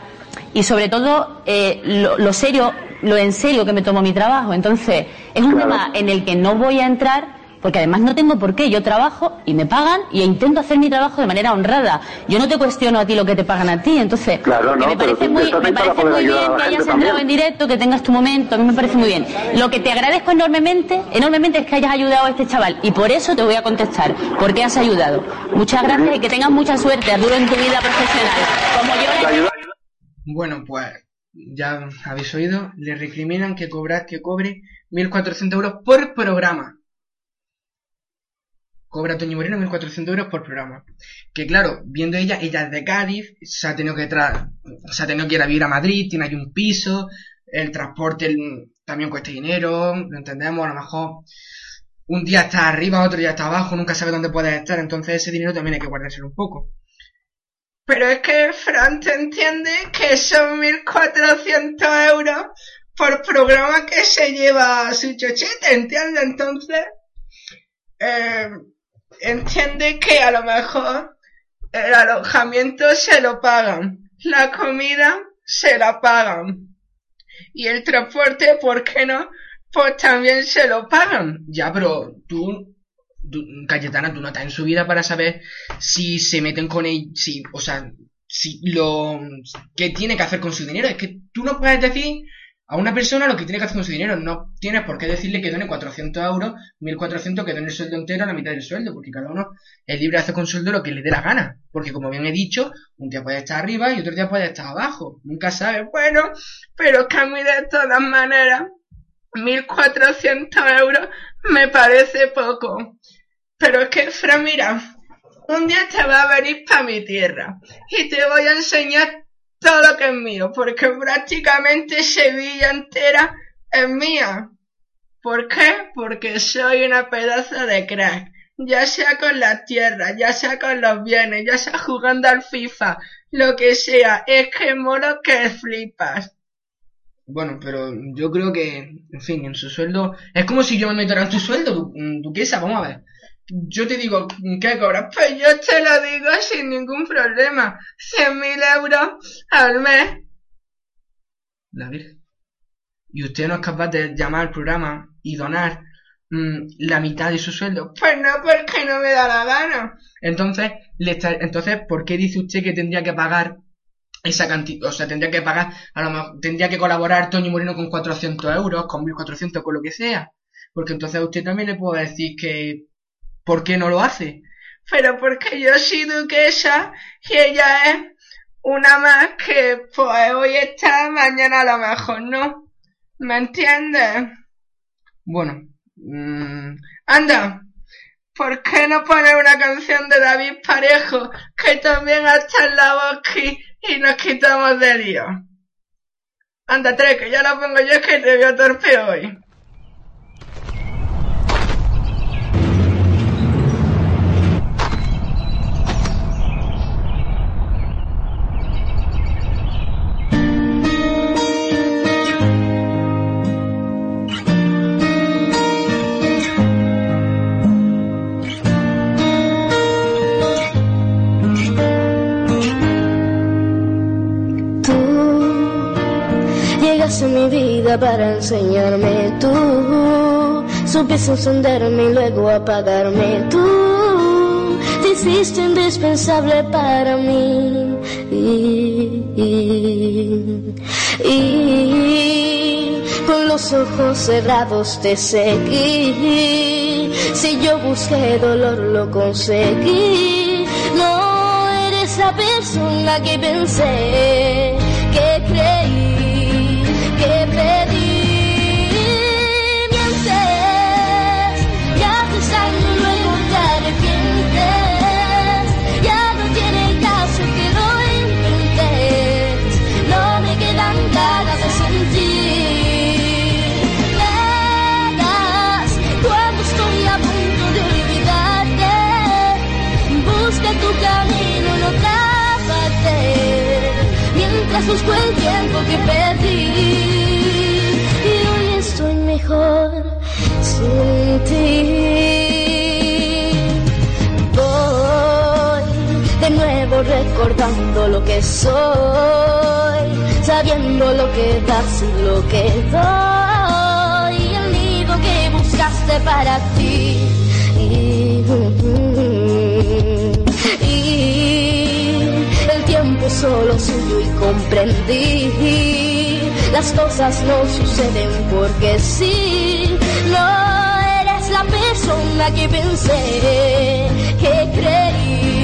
y sobre todo eh, lo, lo serio, lo en serio que me tomo mi trabajo. Entonces, es un tema en el que no voy a entrar porque además no tengo por qué. Yo trabajo y me pagan y intento hacer mi trabajo de manera honrada. Yo no te cuestiono a ti lo que te pagan a ti. Entonces, Claro, no, me parece muy, me parece muy bien que hayas entrado también. en directo, que tengas tu momento. A mí me parece muy bien. Lo que te agradezco enormemente, enormemente es que hayas ayudado a este chaval y por eso te voy a contestar. Porque has ayudado. Muchas gracias y que tengas mucha suerte, Arturo, en tu vida profesional. Como yo Bueno, pues ya habéis oído, le recriminan que cobra, que cobre 1.400 euros por programa. Cobra Toño Moreno 1.400 euros por programa. Que claro, viendo ella, ella es de Cádiz, se ha tenido que tra se ha tenido que ir a vivir a Madrid, tiene ahí un piso, el transporte también cuesta dinero, lo entendemos, a lo mejor un día está arriba, otro día está abajo, nunca sabe dónde puede estar, entonces ese dinero también hay que guardárselo un poco. Pero es que Fran te entiende que son 1.400 euros por programa que se lleva su chochete, ¿entiende? Entonces, eh, entiende que a lo mejor el alojamiento se lo pagan, la comida se la pagan y el transporte, ¿por qué no? Pues también se lo pagan. Ya, pero tú, Cayetana, tú no estás en su vida para saber si se meten con él, si, o sea, si lo que tiene que hacer con su dinero. Es que tú no puedes decir a una persona lo que tiene que hacer con su dinero. No tienes por qué decirle que done 400 euros, 1400, que done el sueldo entero, la mitad del sueldo, porque cada uno es libre de hacer con sueldo lo que le dé la gana. Porque como bien he dicho, un día puede estar arriba y otro día puede estar abajo. Nunca sabes. Bueno, pero que a mí de todas maneras, 1400 euros me parece poco. Pero es que, Fran, mira, un día te va a venir para mi tierra y te voy a enseñar todo lo que es mío, porque prácticamente Sevilla entera es mía. ¿Por qué? Porque soy una pedazo de crack. Ya sea con la tierra, ya sea con los bienes, ya sea jugando al FIFA, lo que sea, es que mono que flipas. Bueno, pero yo creo que, en fin, en su sueldo, es como si yo me metiera en tu sueldo, du- mm, duquesa, vamos a ver. Yo te digo, ¿qué cobras? Pues yo te lo digo sin ningún problema. Cien mil euros al mes. La Virgen. ¿Y usted no es capaz de llamar al programa y donar mm, la mitad de su sueldo? Pues no, porque no me da la gana. Entonces, le está- entonces, ¿por qué dice usted que tendría que pagar esa cantidad? O sea, tendría que pagar, a lo mejor, tendría que colaborar Toño Moreno con 400 euros, con 1400, con lo que sea. Porque entonces a usted también le puedo decir que, ¿por qué no lo hace? Pero porque yo soy duquesa y ella es una más que, pues, hoy está, mañana a lo mejor no. ¿Me entiendes? Bueno, mm, anda, ¿por qué no poner una canción de David Parejo que también está en la aquí y nos quitamos de lío? Anda, tres, que ya la pongo yo que te veo torpe hoy. Para enseñarme. Tú supiste encenderme y luego apagarme. Tú te hiciste indispensable para mí. Y, y- y con los ojos cerrados te seguí. Si yo busqué dolor, lo conseguí. No eres la persona que pensé, busco el tiempo que perdí Y hoy estoy mejor sin ti. Voy de nuevo recordando lo que soy Sabiendo lo que das y lo que doy. El nido que buscaste para ti solo suyo y comprendí. Las cosas no suceden porque sí. No eres la persona que pensé que creí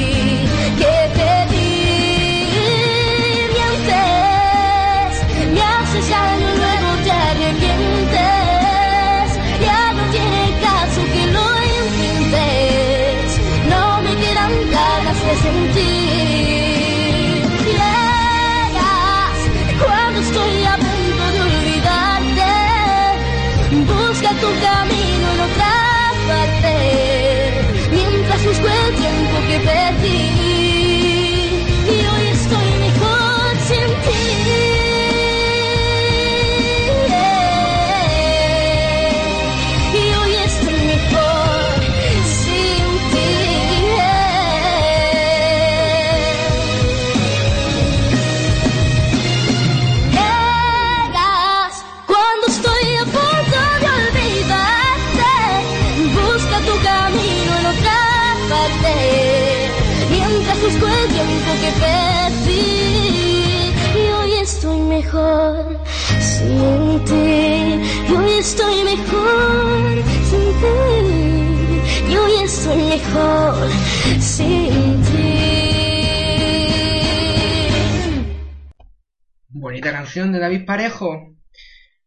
Bonita canción de David Parejo.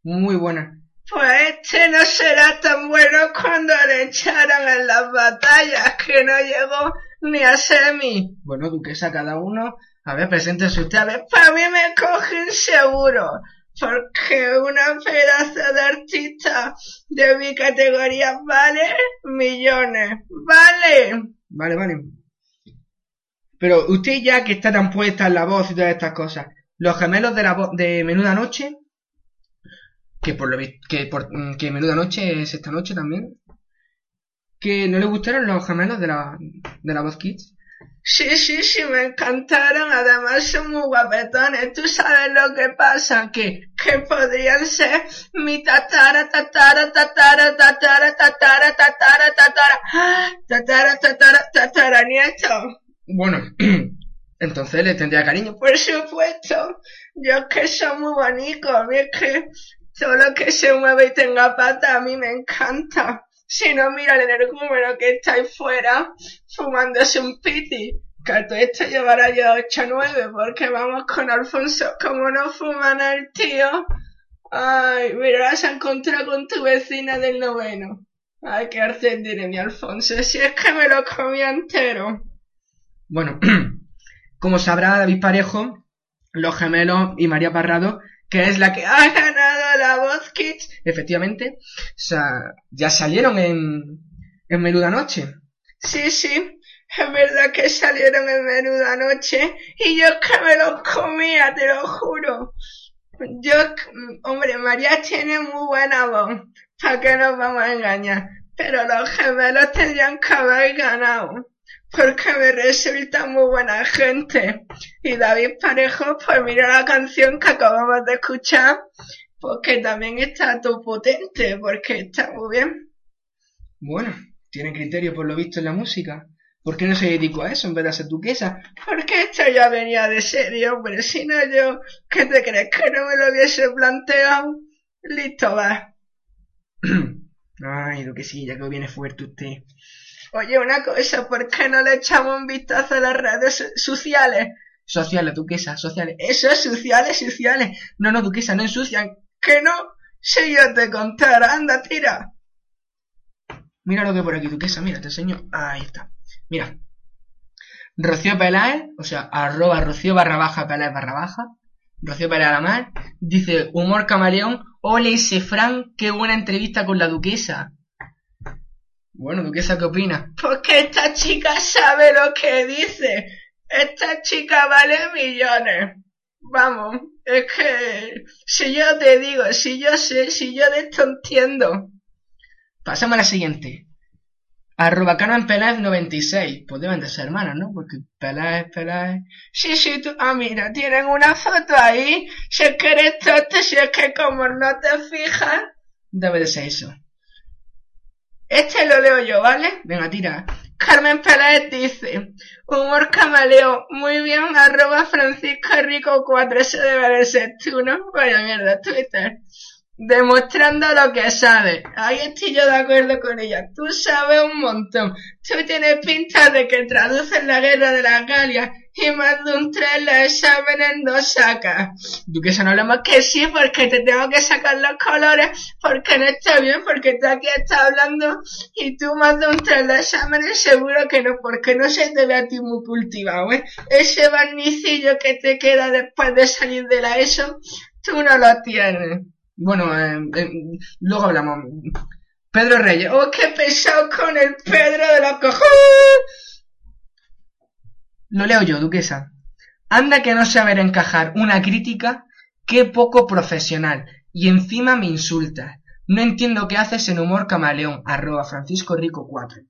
Muy buena. Pues este no será tan bueno cuando le echaron en las batallas, que no llegó ni a Semi. Bueno, duquesa, cada uno, a ver, preséntese usted, a ver, para mí me cogen seguro. Porque una pedazo de artista de mi categoría vale millones. Vale. Vale, vale. Pero usted ya que está tan puesta en la voz y todas estas cosas, los gemelos de la de Menuda Noche, que por lo que por mm, que Menuda Noche es esta noche también, que no le gustaron los gemelos de la de la voz Kids. Sí, sí, sí, me encantaron. Además son muy guapetones. Tú sabes lo que pasa, que, que podrían ser mi tatara, tatara, tatara, tatara, tatara, tatara, tatara, ¡ah! tatara, tatara, tatara, nieto. Bueno, entonces le tendría cariño. Por supuesto. Yo es que soy muy bonito. A mí es que todo lo que se mueve y tenga pata a mí me encanta. Si no, mira el energúmeno que está ahí fuera fumándose un piti. Que a todo esto llevará ya 8 o 9 porque vamos con Alfonso como no fuman el tío. Ay, mira, se ha encontrado con tu vecina del noveno. Ay, qué arte tiene mi Alfonso, si es que me lo comí entero. Bueno, como sabrá David Parejo, los gemelos y María Parrado, que es la que ha ganado la voz Kids, efectivamente, sa- ya salieron en, en Menuda Noche. Sí, sí, es verdad que salieron en Menuda Noche y yo es que me los comía, te lo juro. Yo, hombre, María tiene muy buena voz, ¿para qué nos vamos a engañar? Pero los gemelos tendrían que haber ganado, porque me resulta muy buena gente. Y David Parejo, pues mira la canción que acabamos de escuchar, porque también está todo potente, porque está muy bien. Bueno, tiene criterio por lo visto en la música. ¿Por qué no se dedicó a eso en vez de a ser duquesa? Porque esto ya venía de serio, hombre. Si no yo, ¿qué te crees que no me lo hubiese planteado? Listo, va. Ay, duquesilla, que viene fuerte usted. Oye, una cosa, ¿por qué no le echamos un vistazo a las redes so- sociales? Sociales, duquesa, sociales. Eso es sociales, sociales. No, no, duquesa, no ensucian. ¿Que no? Si yo te contara, anda, tira. Mira lo que por aquí, duquesa, mira, te enseño. Ahí está. Mira. Rocío Peláez, o sea, arroba Rocío barra baja Peláez barra baja. Rocío Peláez Alamar. Dice, humor camaleón. Ole ese Fran, qué buena entrevista con la duquesa. Bueno, duquesa, ¿qué opinas? Porque esta chica sabe lo que dice. Esta chica vale millones. Vamos, es que si yo te digo, si yo sé, si yo de esto entiendo. Pasamos a la siguiente. Arroba Carmen Peláez 96. Pues deben de ser hermanas, ¿no? Porque Peláez, Peláez. Sí, sí, tú. Ah, mira, tienen una foto ahí. Si es que eres tonto, si es que como no te fijas. Debe de ser eso. Este lo leo yo, ¿vale? Venga, tira. Carmen Peláez dice, humor camaleo, muy bien, arroba Francisco Rico 4, eso debe de ser tú, ¿no? Vaya mierda, Twitter. Demostrando lo que sabe. Ahí estoy yo de acuerdo con ella. Tú sabes un montón. Tú tienes pinta de que traduces la guerra de las Galias y más de un tres los exámenes no sacas. Duquesa, no hablamos que sí, porque te tengo que sacar los colores, porque no está bien, porque tú aquí estás hablando y tú más de un tres los exámenes seguro que no, porque no se te ve a ti muy cultivado, ¿eh? Ese barnicillo que te queda después de salir de la ESO, tú no lo tienes. Bueno, eh, eh, luego hablamos. Pedro Reyes. Oh, qué pesado con el Pedro de los cojones. Lo leo yo, duquesa. Anda que no saber encajar una crítica, qué poco profesional. Y encima me insultas. No entiendo qué haces en humor camaleón. Arroba Francisco Rico 4.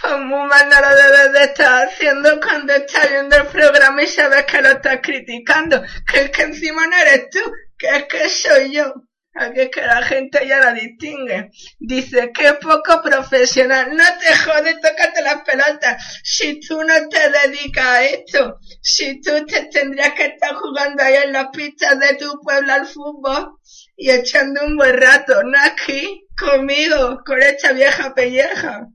Pues muy mal no lo debes de estar haciendo cuando estás viendo el programa y sabes que lo estás criticando. Que es que encima no eres tú, que es que soy yo. Aquí es que la gente ya la distingue. Dice que poco profesional. No te jodes, tócate las pelotas. Si tú no te dedicas a esto, si tú te tendrías que estar jugando ahí en las pistas de tu pueblo al fútbol y echando un buen rato, no aquí, conmigo, con esta vieja pelleja.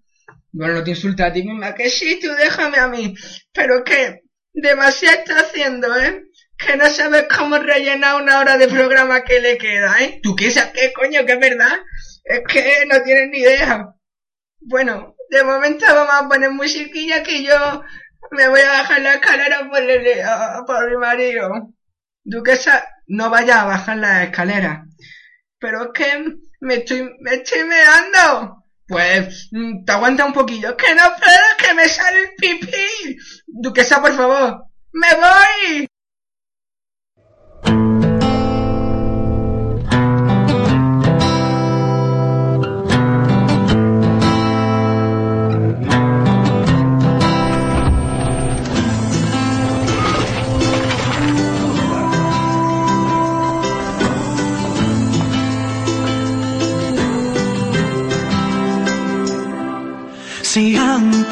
Bueno, no te insulta a ti misma, que sí, tú déjame a mí. Pero que demasiado está haciendo, ¿eh? Que no sabes cómo rellenar una hora de programa que le queda, ¿eh? ¿Tú qué sabes qué coño? Que es verdad. Es que no tienes ni idea. Bueno, de momento vamos a poner musiquilla que yo me voy a bajar la escalera por, el, por mi marido. Duquesa, no vaya a bajar la escalera. Pero es que me estoy, me estoy meando. Pues, mm, te aguanta un poquillo. Que no puedo, que me sale el pipí. Duquesa, por favor. ¡Me voy!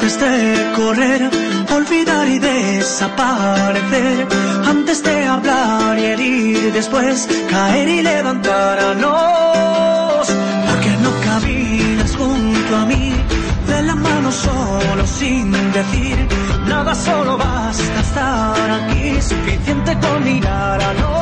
Antes de correr, olvidar y desaparecer, antes de hablar y herir, después caer y levantarnos, porque no caminas junto a mí, de la mano solo sin decir nada, solo basta estar aquí, suficiente con mirar a los,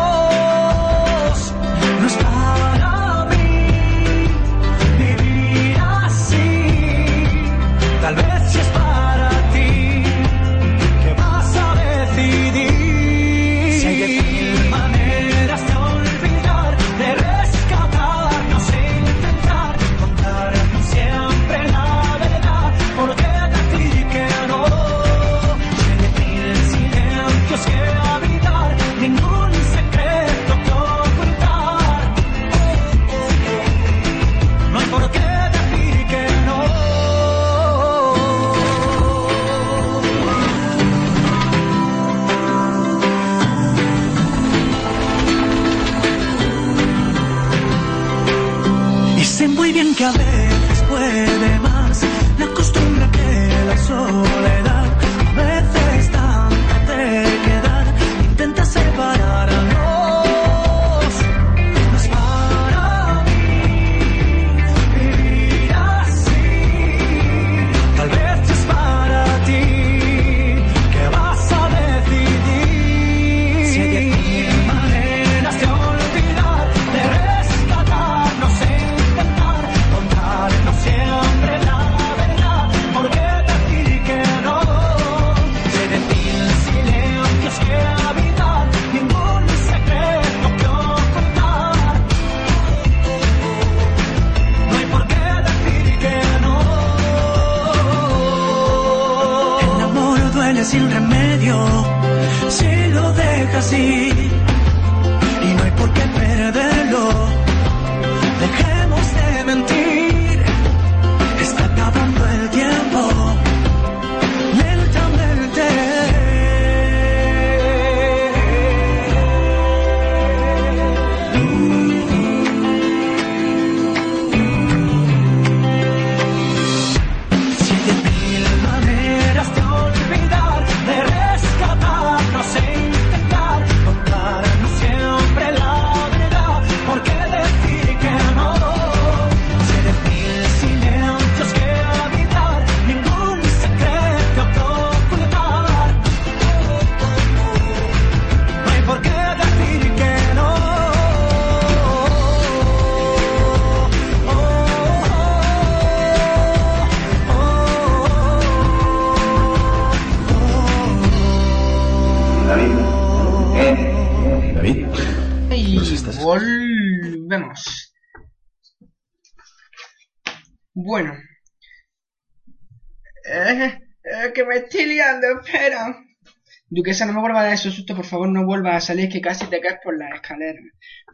Duquesa, no me vuelva a dar esos sustos, por favor, no vuelva a salir, que casi te caes por la escalera.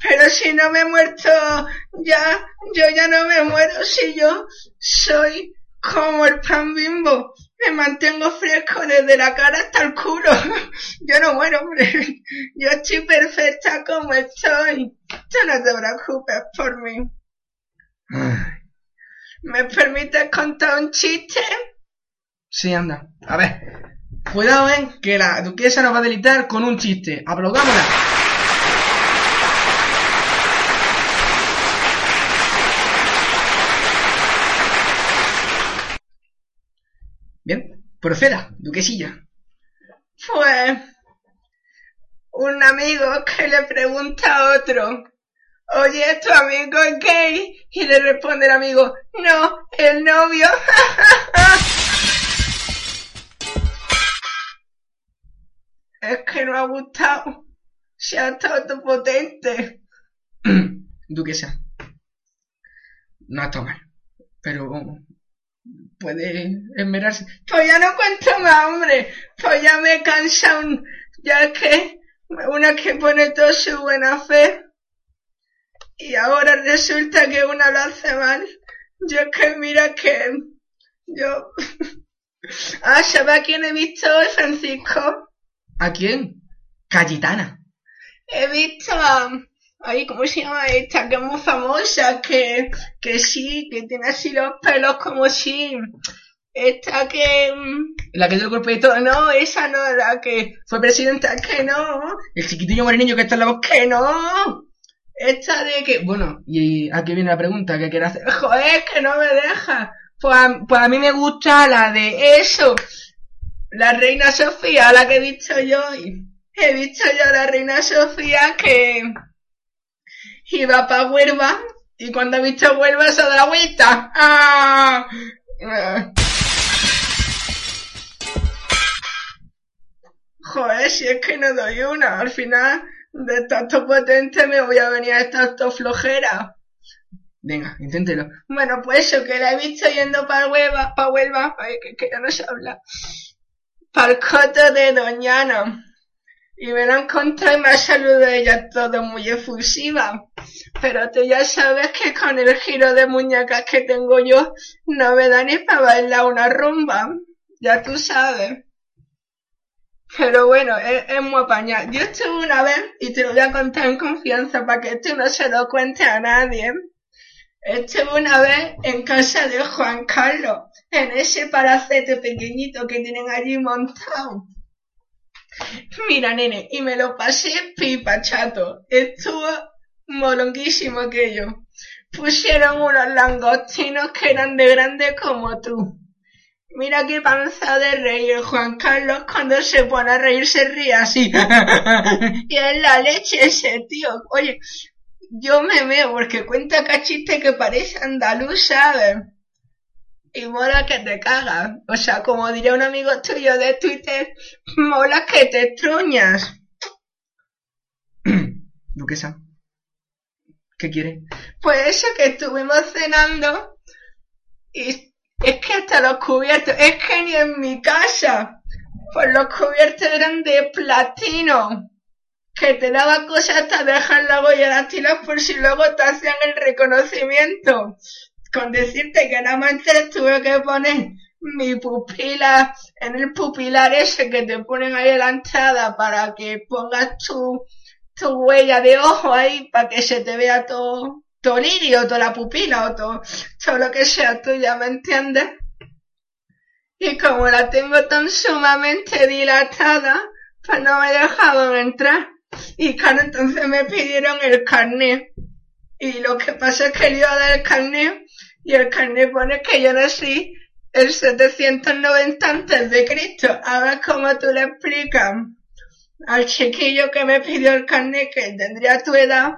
Pero si no me he muerto, ya, yo ya no me muero, si yo soy como el pan bimbo. Me mantengo fresco desde la cara hasta el culo. Yo no muero, hombre. Yo estoy perfecta como estoy. Tú no te preocupes por mí. ¿Me permites contar un chiste? Sí, anda. A ver. Cuidado, eh, que la duquesa nos va a delitar con un chiste. Aplaudámosla. Bien, proceda, duquesilla. Pues un amigo que le pregunta a otro, oye, ¿tu amigo es gay? Y le responde el amigo, no, el novio. ha gustado. Se ha estado potente. Duquesa. No ha estado mal. Pero puede esmerarse. Pues ya no cuento más, hombre. Pues ya me cansa un... Ya que una que pone toda su buena fe y ahora resulta que una lo hace mal. Yo es que mira que yo... ah, ¿sabes a quién he visto hoy, Francisco? ¿A quién? Cayetana. He visto. Ay, ¿cómo se llama esta? Que es muy famosa, que, que sí, que tiene así los pelos como si... Esta que... mm, La que dio el golpe de todo. No, esa no, la que fue presidenta, que no. El chiquitillo moreninho que está en la voz. Que no. Esta de que... Bueno, y aquí viene la pregunta que quiere hacer. Joder, que no me deja. Pues a, pues a mí me gusta la de eso. La reina Sofía, la que he visto yo. y He visto yo a la reina Sofía que iba para Huelva y cuando he visto Huelva se da la vuelta. ¡Ah! Joder, si es que no doy una. Al final, de tanto potente me voy a venir a todo flojera. Venga, inténtelo. Bueno, pues eso, que la he visto yendo para Huelva, para Huelva, ay, que, que ya no se habla. Para el coto de Doñana. Y me la encontré y me ha saludado ella todo muy efusiva. Pero tú ya sabes que con el giro de muñecas que tengo yo, no me da ni para bailar una rumba. Ya tú sabes. Pero bueno, es, es muy apañado. Yo estuve una vez, y te lo voy a contar en confianza para que tú no se lo cuentes a nadie. Estuve una vez en casa de Juan Carlos, en ese palacete pequeñito que tienen allí montado. Mira, nene, y me lo pasé pipa, chato. Estuvo molonguísimo aquello. Pusieron unos langostinos que eran de grandes como tú. Mira qué panza de reír Juan Carlos cuando se pone a reír se ríe así. y es la leche ese tío. Oye, yo me veo porque cuenta cachiste que parece andaluz, ¿sabes? Y mola que te cagas. O sea, como diría un amigo tuyo de Twitter, mola que te truñas. Duquesa. ¿Qué quiere? Pues eso que estuvimos cenando y es que hasta los cubiertos, es que ni en mi casa, pues los cubiertos eran de platino, que te daba cosas hasta dejar la huella dactilar por si luego te hacían el reconocimiento. Con decirte que nada más tuve que poner mi pupila en el pupilar ese que te ponen ahí en la entrada para que pongas tu, tu huella de ojo ahí para que se te vea todo, todo el iris o toda la pupila o todo, todo lo que sea tuya, ¿me entiendes? Y como la tengo tan sumamente dilatada, pues no me dejaban entrar. Y claro, entonces me pidieron el carnet. Y lo que pasa es que le iba a dar el carnet y el carnet pone que yo nací el 790 antes de Cristo. A ver cómo tú le explicas al chiquillo que me pidió el carnet que tendría tu edad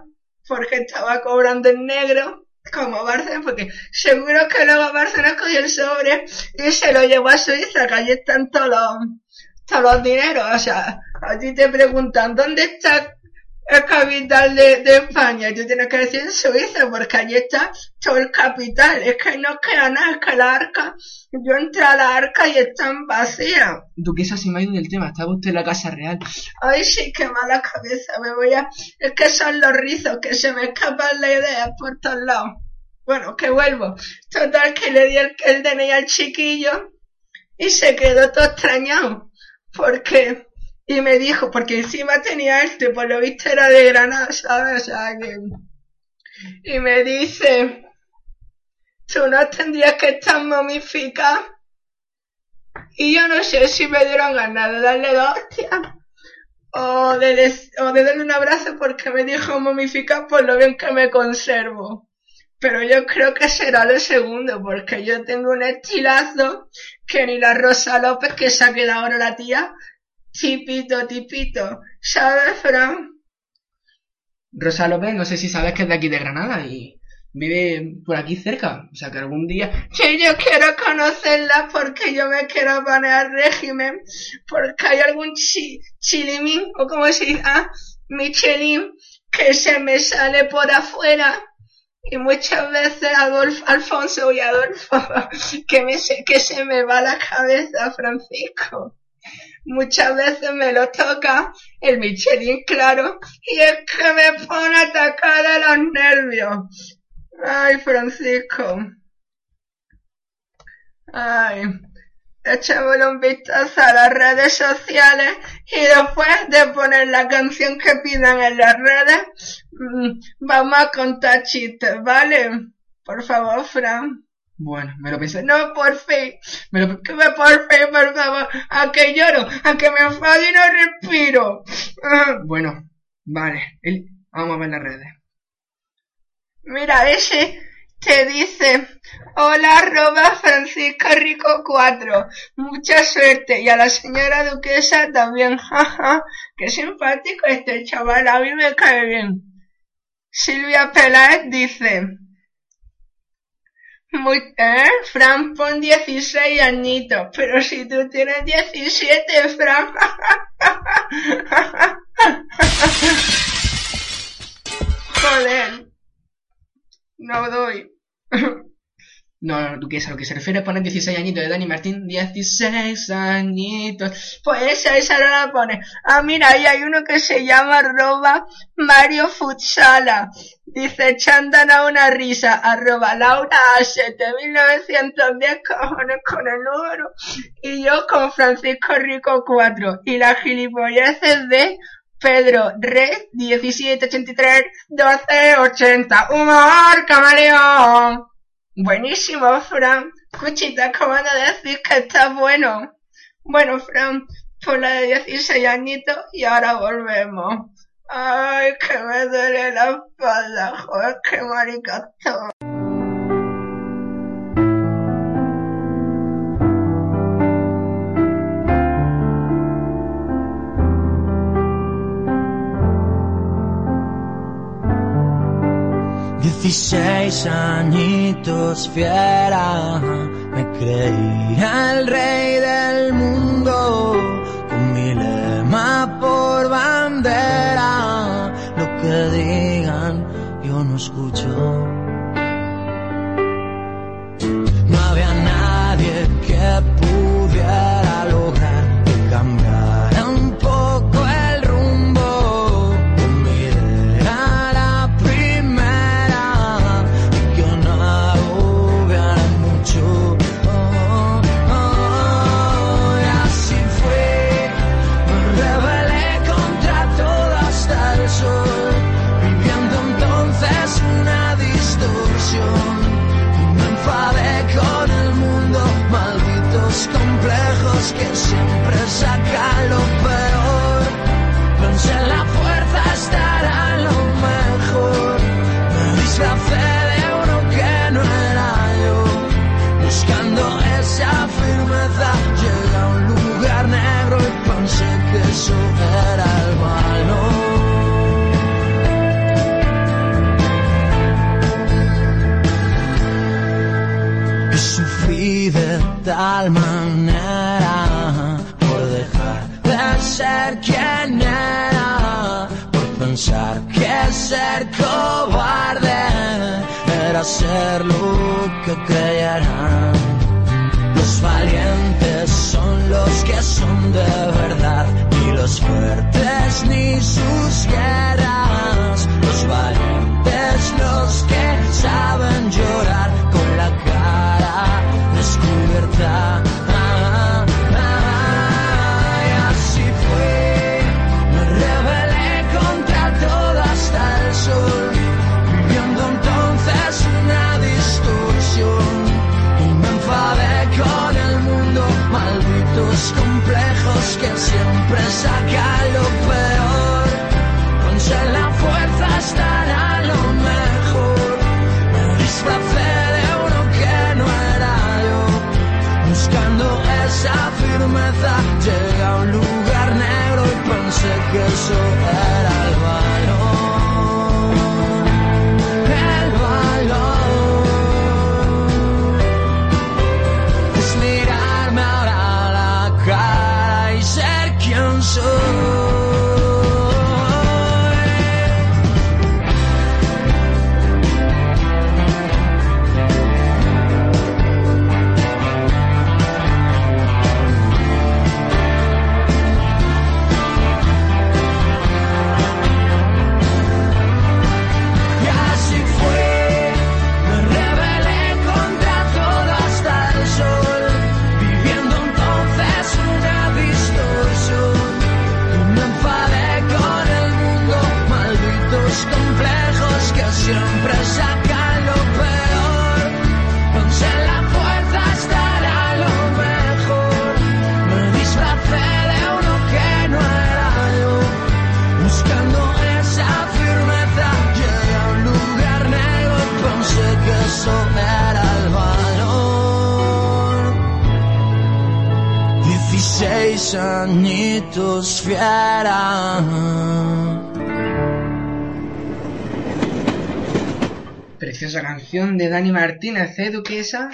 porque estaba cobrando en negro como Barcelona, porque seguro que luego Barcelona cogió el sobre y se lo llevó a Suiza, que allí están todos los, todos los dineros. O sea, a ti te preguntan, ¿dónde está el capital de, de España? Y tú tienes que decir Suiza, porque allí está todo el capital. Es que no queda nada, es que la arca, yo entré a la arca y están vacías. Duquesa, si me ha ido del tema, estaba usted en la Casa Real. Ay, sí, qué mala cabeza, me voy a... Es que son los rizos que se me escapan la idea por todos lados. Bueno, que vuelvo. Total, que le di el, el DNI al chiquillo y se quedó todo extrañado. Porque, y me dijo, porque encima tenía este, por lo visto era de Granada, ¿sabes? O sea, que... Y me dice, tú no tendrías que estar momificado. Y yo no sé si me dieron ganas de darle dos hostias o de, des- o de darle un abrazo porque me dijo momificar por lo bien que me conservo. Pero yo creo que será lo segundo, porque yo tengo un estilazo que ni la Rosa López que se ha quedado ahora la tía, tipito, tipito. ¿Sabes, Fran? Rosa López, no sé si sabes que es de aquí de Granada y, vive por aquí cerca. O sea que algún día, yo quiero conocerla porque yo me quiero poner al régimen, porque hay algún chi, chilimín, o como se dice, ah, Michelin, que se me sale por afuera. Y muchas veces Adolfo, Alfonso y Adolfo, que me se, que se me va la cabeza, Francisco. Muchas veces me lo toca el Michelin, claro, y es que me pone atacada los nervios. Ay, Francisco. Ay, echémosle un vistazo a las redes sociales y después de poner la canción que pidan en las redes, mm, vamos a contar chistes, ¿vale? Por favor, Fran. Bueno, me lo pensé. No, por fin. Me lo que por fin, por favor. A que lloro, a que me enfado y no respiro. Bueno, vale. El- Vamos a ver las redes. Mira, ese te dice, hola arroba Francisco Rico 4, mucha suerte, y a la señora duquesa también, jaja, qué simpático este chaval, a mí me cae bien. Silvia Peláez dice, muy, eh, Fran pon 16 añitos, pero si tú tienes 17, Fran. Joder. No doy. No, no, duquesa, lo que se refiere a poner 16 añitos de Dani Martín, 16 añitos. Pues esa, esa no la pone. Ah, mira, ahí hay uno que se llama arroba Mario Futsala. Dice, echandan a una risa, arroba Laura a 7910 cojones con el número. Y yo con Francisco Rico 4. Y la gilipollez es de Pedro Red 1783 1280. Humor, camaleón. Buenísimo, Fran. Cuchita, acabas de decir que está bueno. Bueno, Fran, por la de 16 añitos y ahora volvemos. Ay, que me duele la espalda, joder, qué marica Dieciséis añitos fiera, me creía el rey del mundo, con mi lema por bandera, lo que digan yo no escucho. Era ser lo que creyeran. Los valientes son los que son de verdad, ni los fuertes ni sus guerras. Los valientes los que saben llorar con la cara descubierta. los complejos que siempre saca lo peor. Ponse la fuerza estará lo mejor. Me disfracé de uno que no era yo. Buscando esa firmeza llegué a un lugar negro y pensé que eso era el. Añitos fiera. Preciosa canción de Dani Martínez, ¿eh, Duquesa?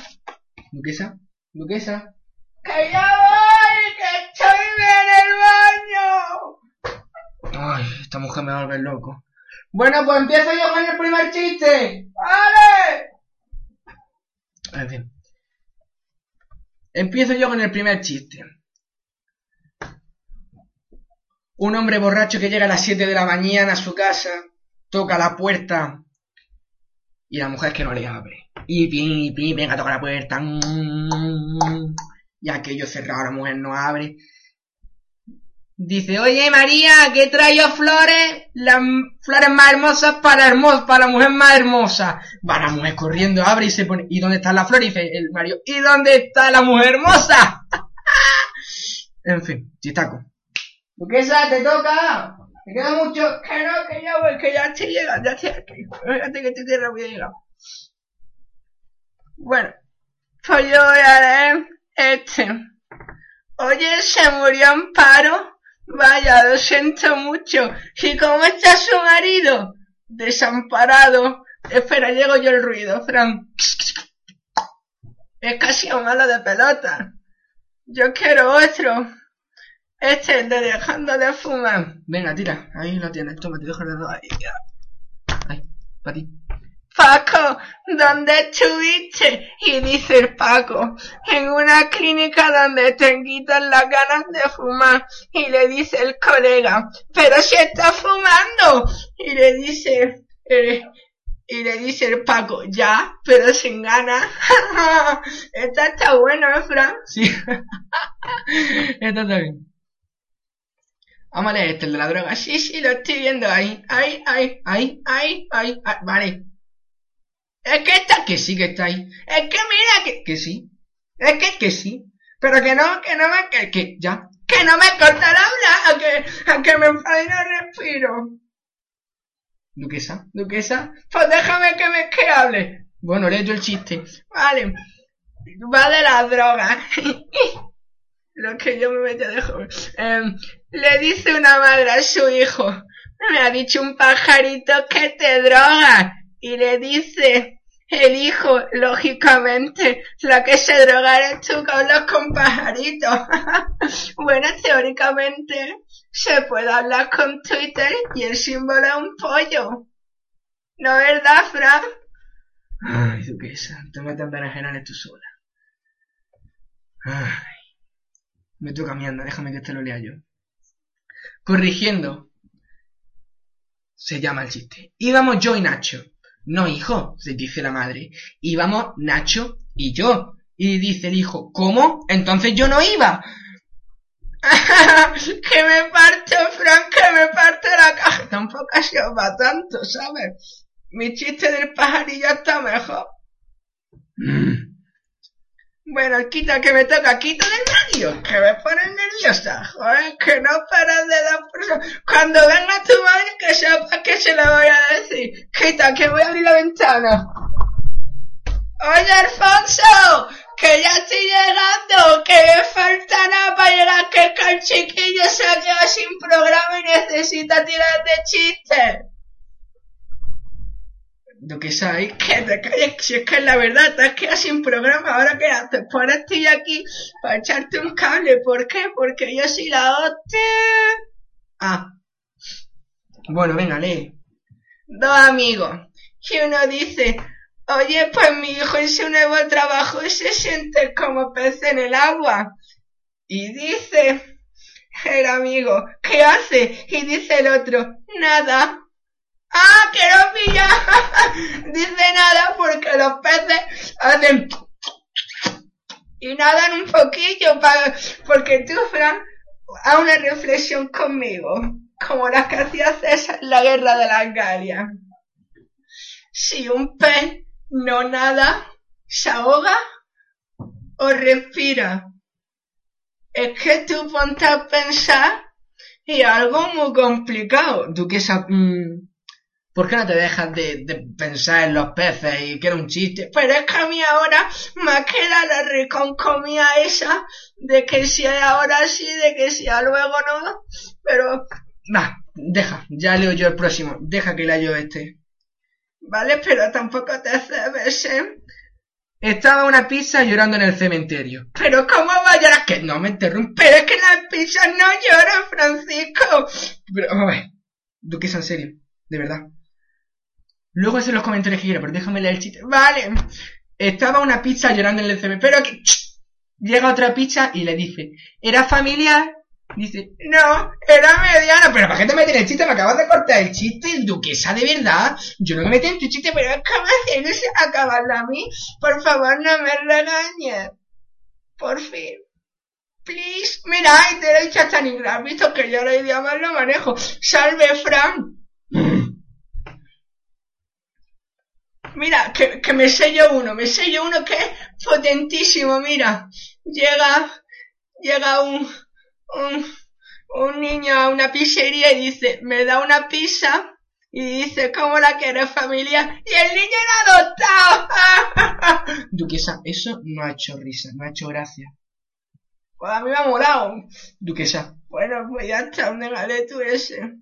¿Duquesa? ¿Duquesa? ¡Que ya voy! ¡Que estoy en el baño! Ay, esta mujer me va a volver loco. Bueno, pues empiezo yo con el primer chiste. ¡Vale! Empiezo yo con el primer chiste. Un hombre borracho que llega a las 7 de la mañana a su casa, toca la puerta y la mujer que no le abre. Y pi, pi, venga, toca la puerta. Y aquello cerrado, la mujer no abre. Dice, oye María, que traigo flores, las flores más hermosas para hermos, para la mujer más hermosa. Va la mujer corriendo, abre y se pone, ¿y dónde está la flor? Y dice el marido, ¿y dónde está la mujer hermosa? en fin, chistaco. Duquesa, te toca. ¿Te queda mucho? Que no, que ya voy, que ya estoy llegando, ya aquí. Fíjate que estoy de rápido llegado. Bueno, pues yo voy a leer este. Oye, se murió Amparo. Vaya, lo siento mucho. ¿Y cómo está su marido? Desamparado. Espera, llego yo el ruido, Fran. Es casi un malo de pelota. Yo quiero otro. Este, el de dejando de fumar. Venga, tira. Ahí lo tienes. Toma, te dejo el dedo ahí. Ahí, para ti. Paco, ¿dónde estuviste? Y dice el Paco, en una clínica donde te quitan las ganas de fumar. Y le dice el colega, pero si está fumando. Y le dice, eh, y le dice el Paco, ya, pero sin ganas. Esta está buena, ¿eh, Fran? Sí. Esta está bien. Vamos a este, el de la droga. Sí, sí, lo estoy viendo ahí. Ahí, ahí, ahí, ahí, ahí. ah, vale. Es que está, que sí que está ahí. Es que mira que, que sí. Es que, que sí. Pero que no, que no me, que, que, ya. Que no me corta la habla, a que, me enfado y no respiro. Duquesa, duquesa, pues déjame que me que hable. Bueno, lee yo el chiste. Vale. Va de la droga. Lo que yo me metí de joven. Em, le dice una madre a su hijo, me ha dicho un pajarito que te droga. Y le dice el hijo, lógicamente, la que se droga eres tú con los compajaritos. bueno, teóricamente se puede hablar con Twitter y el símbolo es un pollo. ¿No verdad, Fran? Ay, duquesa, te metes en berenjenales tú sola. Ay, me toca mi anda, déjame que este lo lea yo. Corrigiendo. Se llama el chiste. Íbamos yo y Nacho. No, hijo, se dice la madre. Íbamos Nacho y yo. Y dice el hijo, ¿cómo? Entonces yo no iba. que me parto, Frank, que me parte la caja. Tampoco ha sido para tanto, ¿sabes? Mi chiste del pajarillo está mejor. Mm. Bueno, quita que me toca, quita del medio, que me pone nerviosa, joder, que no paras de dar eso. Cuando venga tu madre, que sepa que se la voy a decir. Quita, que voy a abrir la ventana. Oye, Alfonso, que ya estoy llegando, que me falta nada para llegar, que el chiquillo se ha quedado sin programa y necesita tirar de chistes. Lo que sabes, que te calles, si es que es la verdad, te has quedado sin programa, ahora qué haces, ahora estoy aquí para echarte un cable, ¿por qué? Porque yo soy la hostia. Ah. Bueno, venga, lee. Dos amigos. Y uno dice, oye, pues mi hijo en su nuevo trabajo se siente como pez en el agua. Y dice el amigo, ¿qué hace? Y dice el otro, nada. ¡Ah, que no pilla! Dice nada porque los peces hacen y nadan un poquillo para, porque tú, Fran, haz una reflexión conmigo, como las que hacía César en la guerra de las Galias. Si un pez no nada, se ahoga o respira. Es que tú ponte a pensar y algo muy complicado. Tú que sabes, ¿Por qué no te dejas de, de pensar en los peces y que era un chiste? Pero es que a mí ahora me queda la reconcomía esa de que si ahora sí, de que si luego no. Pero, nah, deja, ya leo yo el próximo. Deja que lea yo este. Vale, pero tampoco te cebes, ¿eh? Estaba una pizza llorando en el cementerio. Pero ¿cómo va a llorar? Que no me interrumpe, pero es que las pizzas no lloran, Francisco. Pero, vamos a ver. Duquesa, en serio, de verdad. Luego hacen los comentarios que quiera, pero déjame leer el chiste. Vale. Estaba una pizza llorando en el cementerio, pero que... Llega otra pizza y le dice, ¿era familiar? Dice, no, era mediana. Pero ¿para qué te metes en el chiste? Me acabas de cortar el chiste, duquesa, de verdad. Yo no me metí en tu chiste, pero acabas de acabarlo a mí. Por favor, no me regañes. Por fin. Please. Mira, y te lo he dicho hasta en inglés. Visto que yo los idiomas lo manejo. Salve, Fran. Mira, que, que me sello uno, me sello uno que es potentísimo, mira. Llega, llega un, un, un niño a una pizzería y dice, me da una pizza y dice, ¿cómo la quieres familia? Y el niño era adoptado. Duquesa, eso no ha hecho risa, no ha hecho gracia. Pues a mí me ha molado. Duquesa, bueno, pues ya está, déjale tú ese.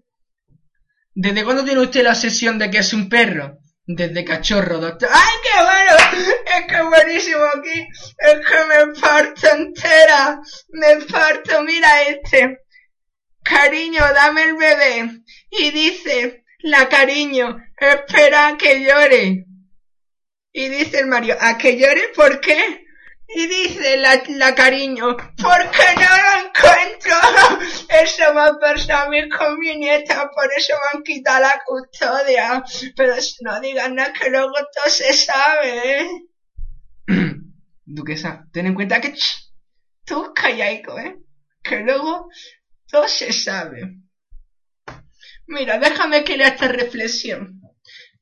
¿Desde cuándo tiene usted la obsesión de que es un perro? Desde cachorro, doctor. ¡Ay, qué bueno! Es que buenísimo aquí. Es que me parto entera. Me parto. Mira este. Cariño, dame el bebé. Y dice, la cariño, espera a que llore. Y dice el Mario, ¿a que llore? ¿Por qué? Y dice la, la cariño, porque no lo encuentro. Eso me ha pasado a mí con mi nieta, por eso me han quitado la custodia. Pero si no digan nada que luego todo se sabe, ¿eh? Duquesa, ten en cuenta que tú callaico, ¿eh? Que luego todo se sabe. Mira, déjame que lea esta reflexión.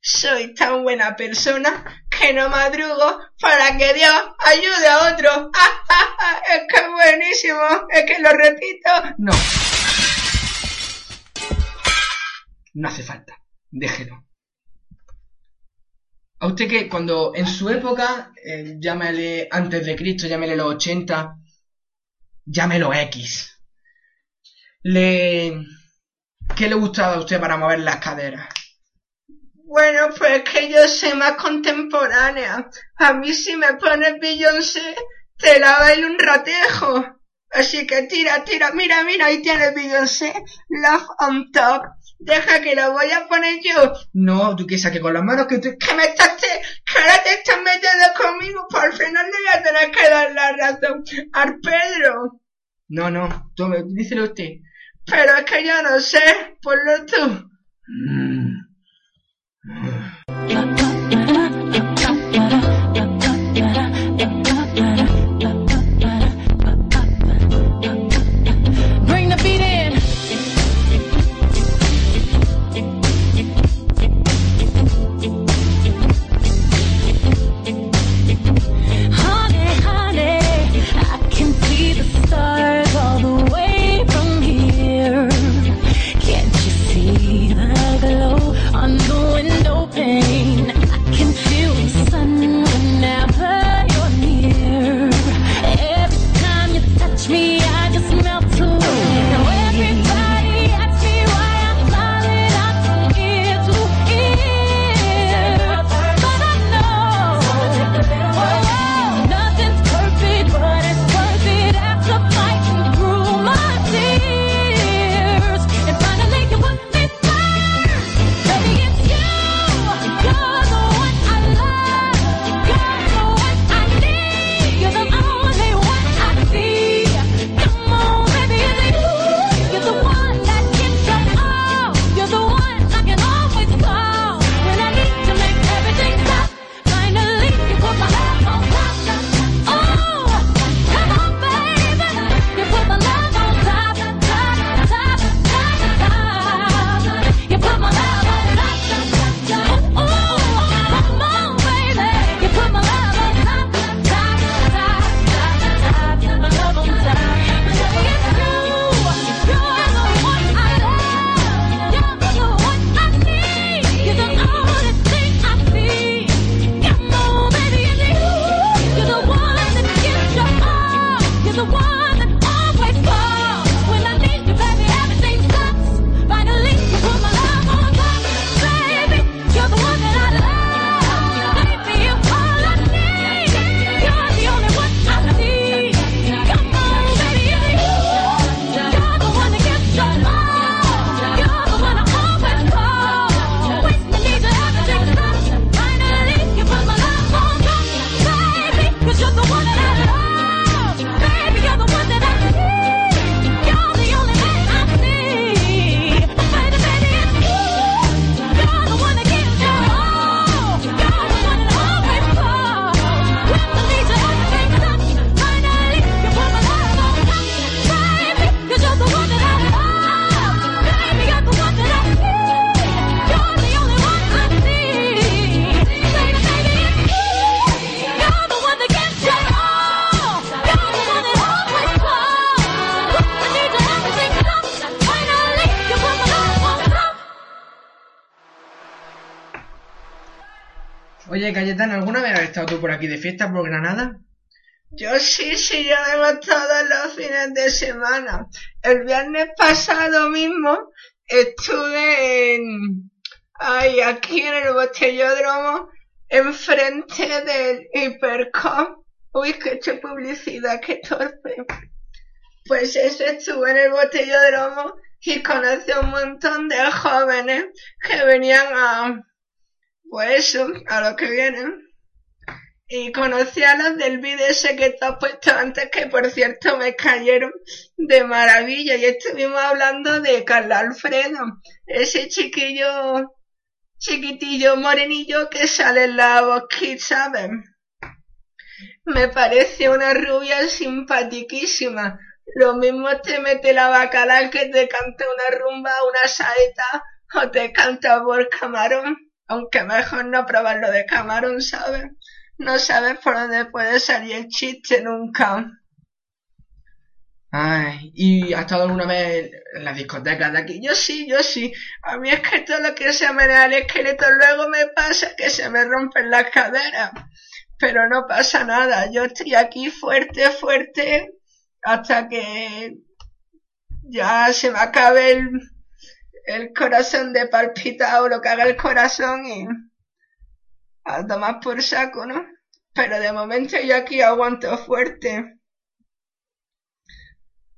Soy tan buena persona que no madrugo para que Dios ayude a otro. Es que es buenísimo, es que lo repito. No. No hace falta. Déjelo. A usted que cuando en su época, eh, llámele antes de Cristo, llámele los 80, llámelo X. Le... ¿Qué le gustaba a usted para mover las caderas? Bueno, pues que yo soy más contemporánea. A mí si me pones Beyoncé, te la bailo un ratejo. Así que tira, tira, mira, mira, ahí tienes Beyoncé, Love on Top. Deja que la voy a poner yo. No, tú que que con las manos que tú, que me estás, te, que ahora te estás metiendo conmigo, por fin no le voy a tener que dar la razón al Pedro. No, no, tome, díselo usted. Pero es que yo no sé, ponlo tú. Bring ¿alguna vez has estado tú por aquí de fiesta por Granada? Yo sí, sí, yo vengo todos los fines de semana. El viernes pasado mismo estuve en, ay, aquí en el botellódromo, enfrente del Hipercom. Uy, que he hecho publicidad, qué torpe. Pues eso, estuve en el botellódromo y conocí a un montón de jóvenes que venían a, pues eso, a lo que vienen. Y conocí a las del vídeo ese que te has puesto antes, que por cierto me cayeron de maravilla. Y estuvimos hablando de Carla Alfredo, ese chiquillo, chiquitillo morenillo que sale en la Kids, ¿sabes? Me parece una rubia simpatiquísima. Lo mismo te mete la bacala que te canta una rumba, una saeta, o te canta por camarón. Aunque mejor no probarlo de camarón, ¿sabes? No sabes por dónde puede salir el chiste nunca. Ay, ¿y has estado alguna vez en las discotecas de aquí? Yo sí, yo sí. A mí es que todo lo que se me da el esqueleto luego me pasa que se me rompen las caderas. Pero no pasa nada. Yo estoy aquí fuerte, fuerte, hasta que ya se me acabe el, el corazón de palpitar o lo que haga el corazón y a tomar por saco, ¿no? Pero de momento yo aquí aguanto fuerte.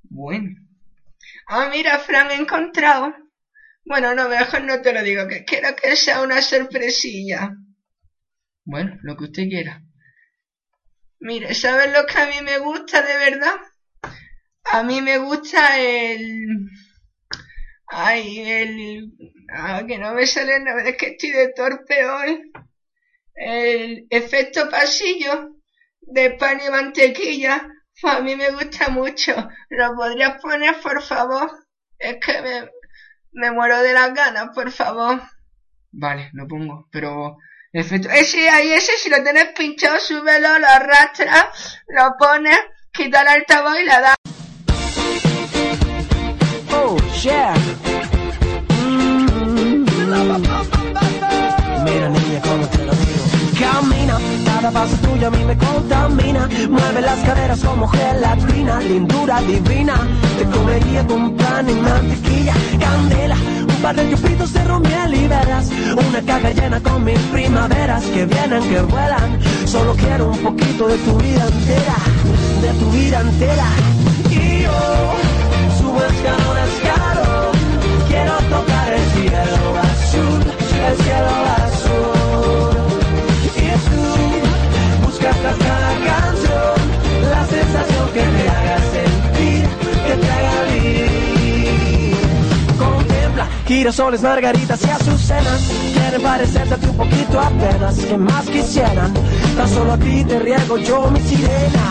Bueno. Ah, mira, Fran, he encontrado. Bueno, no, mejor no te lo digo, que quiero que sea una sorpresilla. Bueno, lo que usted quiera. Mire, ¿sabes lo que a mí me gusta de verdad? A mí me gusta el... Ay, el... Ah, que no me sale nombre, es que estoy de torpe hoy. El efecto pasillo de pan y mantequilla, pues a mí me gusta mucho. ¿Lo podrías poner, por favor? Es que me, me muero de las ganas, por favor. Vale, lo pongo, pero... Efecto... Ese ahí, ese, si lo tienes pinchado, súbelo, lo arrastras, lo pones, quita el altavoz y la das. Mira, niña, cómo te lo digo. Camina, cada paso tuyo a mí me contamina. Mueve las caderas como gelatina, lindura divina. Te comería con pan y mantequilla, candela. Un par de chupitos de romiel y velas. Una caja llena con mis primaveras que vienen, que vuelan. Solo quiero un poquito de tu vida entera, de tu vida entera. Y yo subo escalón girasoles, margaritas y azucenas. Quieren parecerte un poquito apenas. que más quisieran? Tan solo a ti te riego yo mi sirena.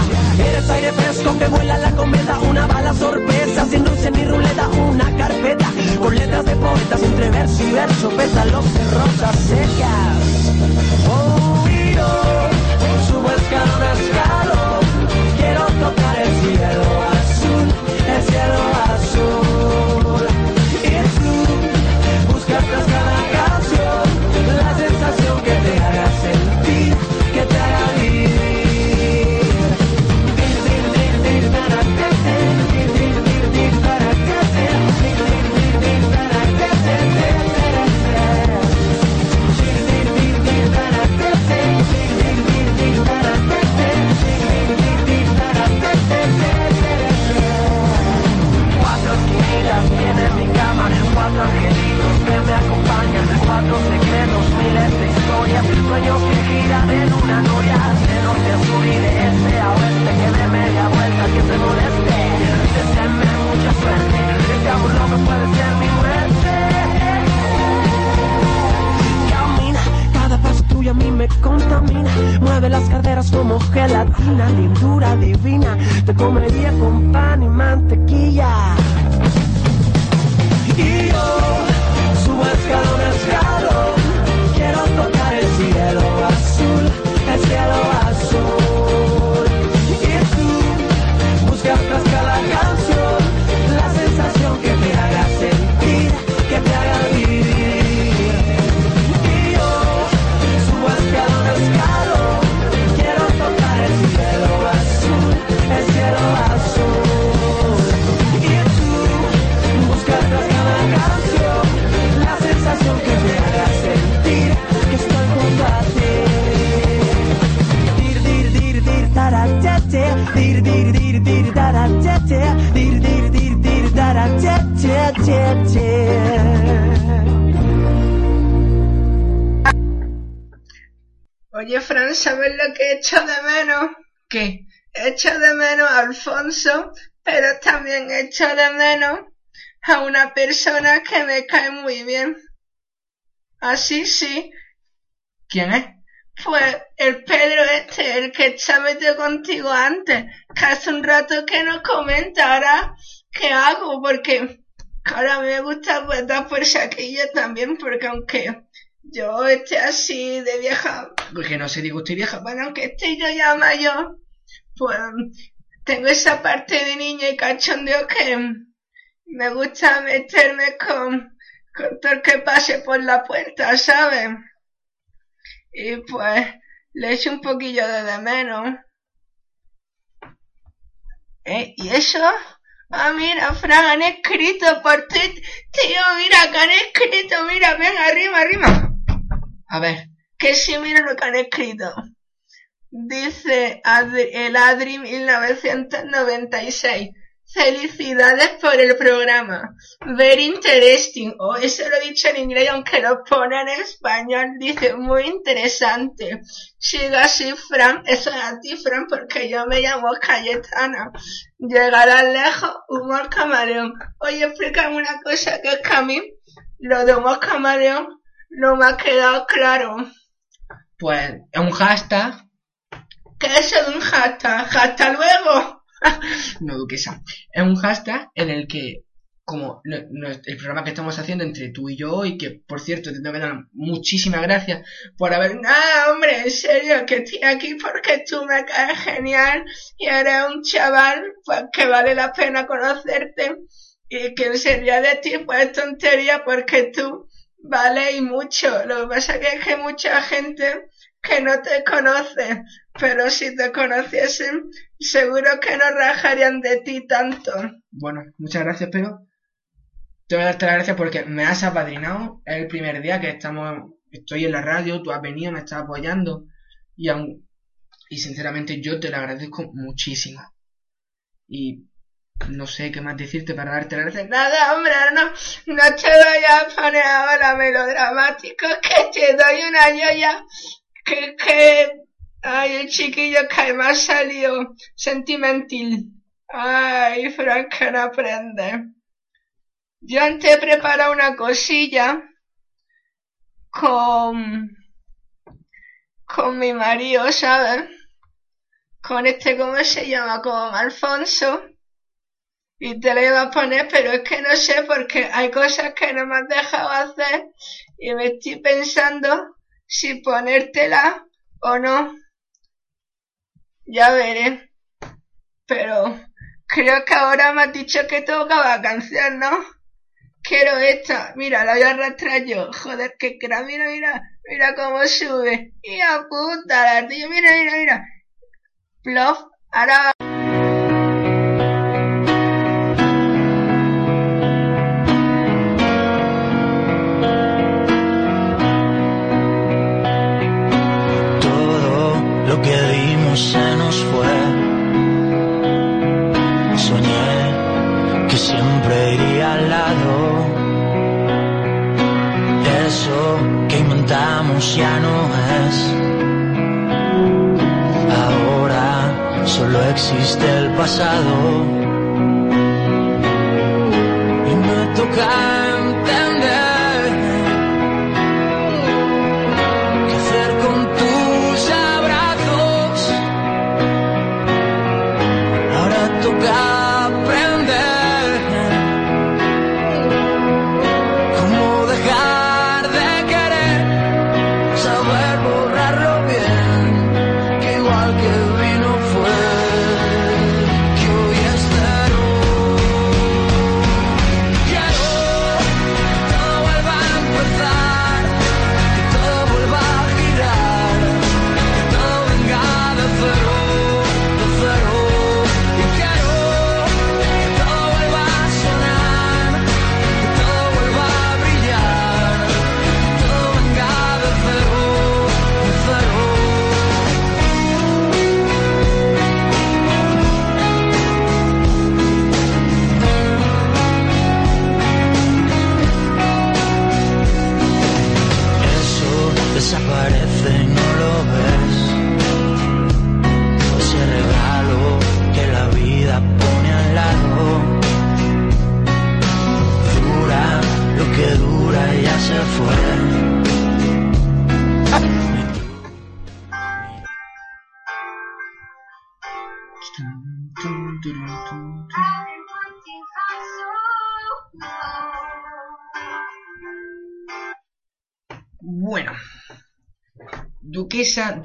Eres aire fresco que vuela la cometa, una bala sorpresa, sin dulce ni ruleta, una carpeta con letras de poetas entre verso y verso, pétalos de rosas secas. Oh, sueños que giran en una noria, de norte a sur y de este a oeste, que de media vuelta que se moleste, deseenme mucha suerte, este amor no me puede ser mi muerte. Camina, cada paso tuyo a mí me contamina, mueve las caderas como gelatina, lindura divina, te comería con pan y mantequilla. Y yo subo escalón a escalón, el Alfonso, pero también echo de menos a una persona que me cae muy bien. Así sí, ¿Quién es? pues el Pedro este, el que estaba metido contigo antes, que hace un rato que no comenta, ahora, ¿qué hago? Porque ahora me gusta pues dar por saquillo también, porque aunque yo esté así de vieja, Porque no se diga usted vieja. bueno, aunque esté yo ya mayor, pues tengo esa parte de niña y cachondeo que me gusta meterme con, con todo el que pase por la puerta, ¿sabes? Y pues le echo un poquillo de de menos. ¿Eh? ¿Y eso? Ah, mira, Fran, han escrito por ti. Tío, mira, que han escrito, mira, ven, arriba, arriba. A ver, Que sí, mira lo que han escrito. Dice el Adri 1996. Felicidades por el programa. Very interesting. Oh, eso lo he dicho en inglés, aunque lo pone en español. Dice, muy interesante. Siga así, Fran. Eso es a ti, Fran, porque yo me llamo Cayetana. Llegarás lejos, humor camaleón. Oye, explícame una cosa, que es que a mí, lo de humor camaleón, no me ha quedado claro. pues es un hashtag. ¿Qué es un hashtag? ¡Hasta luego! No, duquesa. Es un hashtag en el que, como no- no- el programa que estamos haciendo entre tú y yo, y que, por cierto, te tengo que dar muchísimas gracias por haber... Nada, hombre, en serio, que estoy aquí porque tú me caes genial y eres un chaval pues, que vale la pena conocerte y que sería de ti pues tontería porque tú vale y mucho. Lo que pasa que es que mucha gente que no te conoce, pero si te conociesen seguro que no rajarían de ti tanto. Bueno, muchas gracias, pero tengo que darte las gracias porque me has apadrinado. Es el primer día que estamos, estoy en la radio, tú has venido, me estás apoyando y aún, y sinceramente yo te lo agradezco muchísimo. Y no sé qué más decirte para darte las gracias. Nada, hombre, no, no te vayas a poner ahora melodramático, que te doy una yoya, que, que, ay, el chiquillo que ha salido sentimental. Ay, Frank, que no aprende. Yo antes he preparado una cosilla con, con mi marido, ¿sabes? Con este, ¿cómo se llama? Con Alfonso. Y te la iba a poner, pero es que no sé porque hay cosas que no me has dejado hacer y me estoy pensando si ponértela o no. Ya veré. Pero creo que ahora me has dicho que tocaba canción, ¿no? Quiero esta. Mira, la voy a arrastrar yo. Joder, que cra, mira, mira, mira cómo sube. Y a puta, la mira, mira, mira. Plof, ahora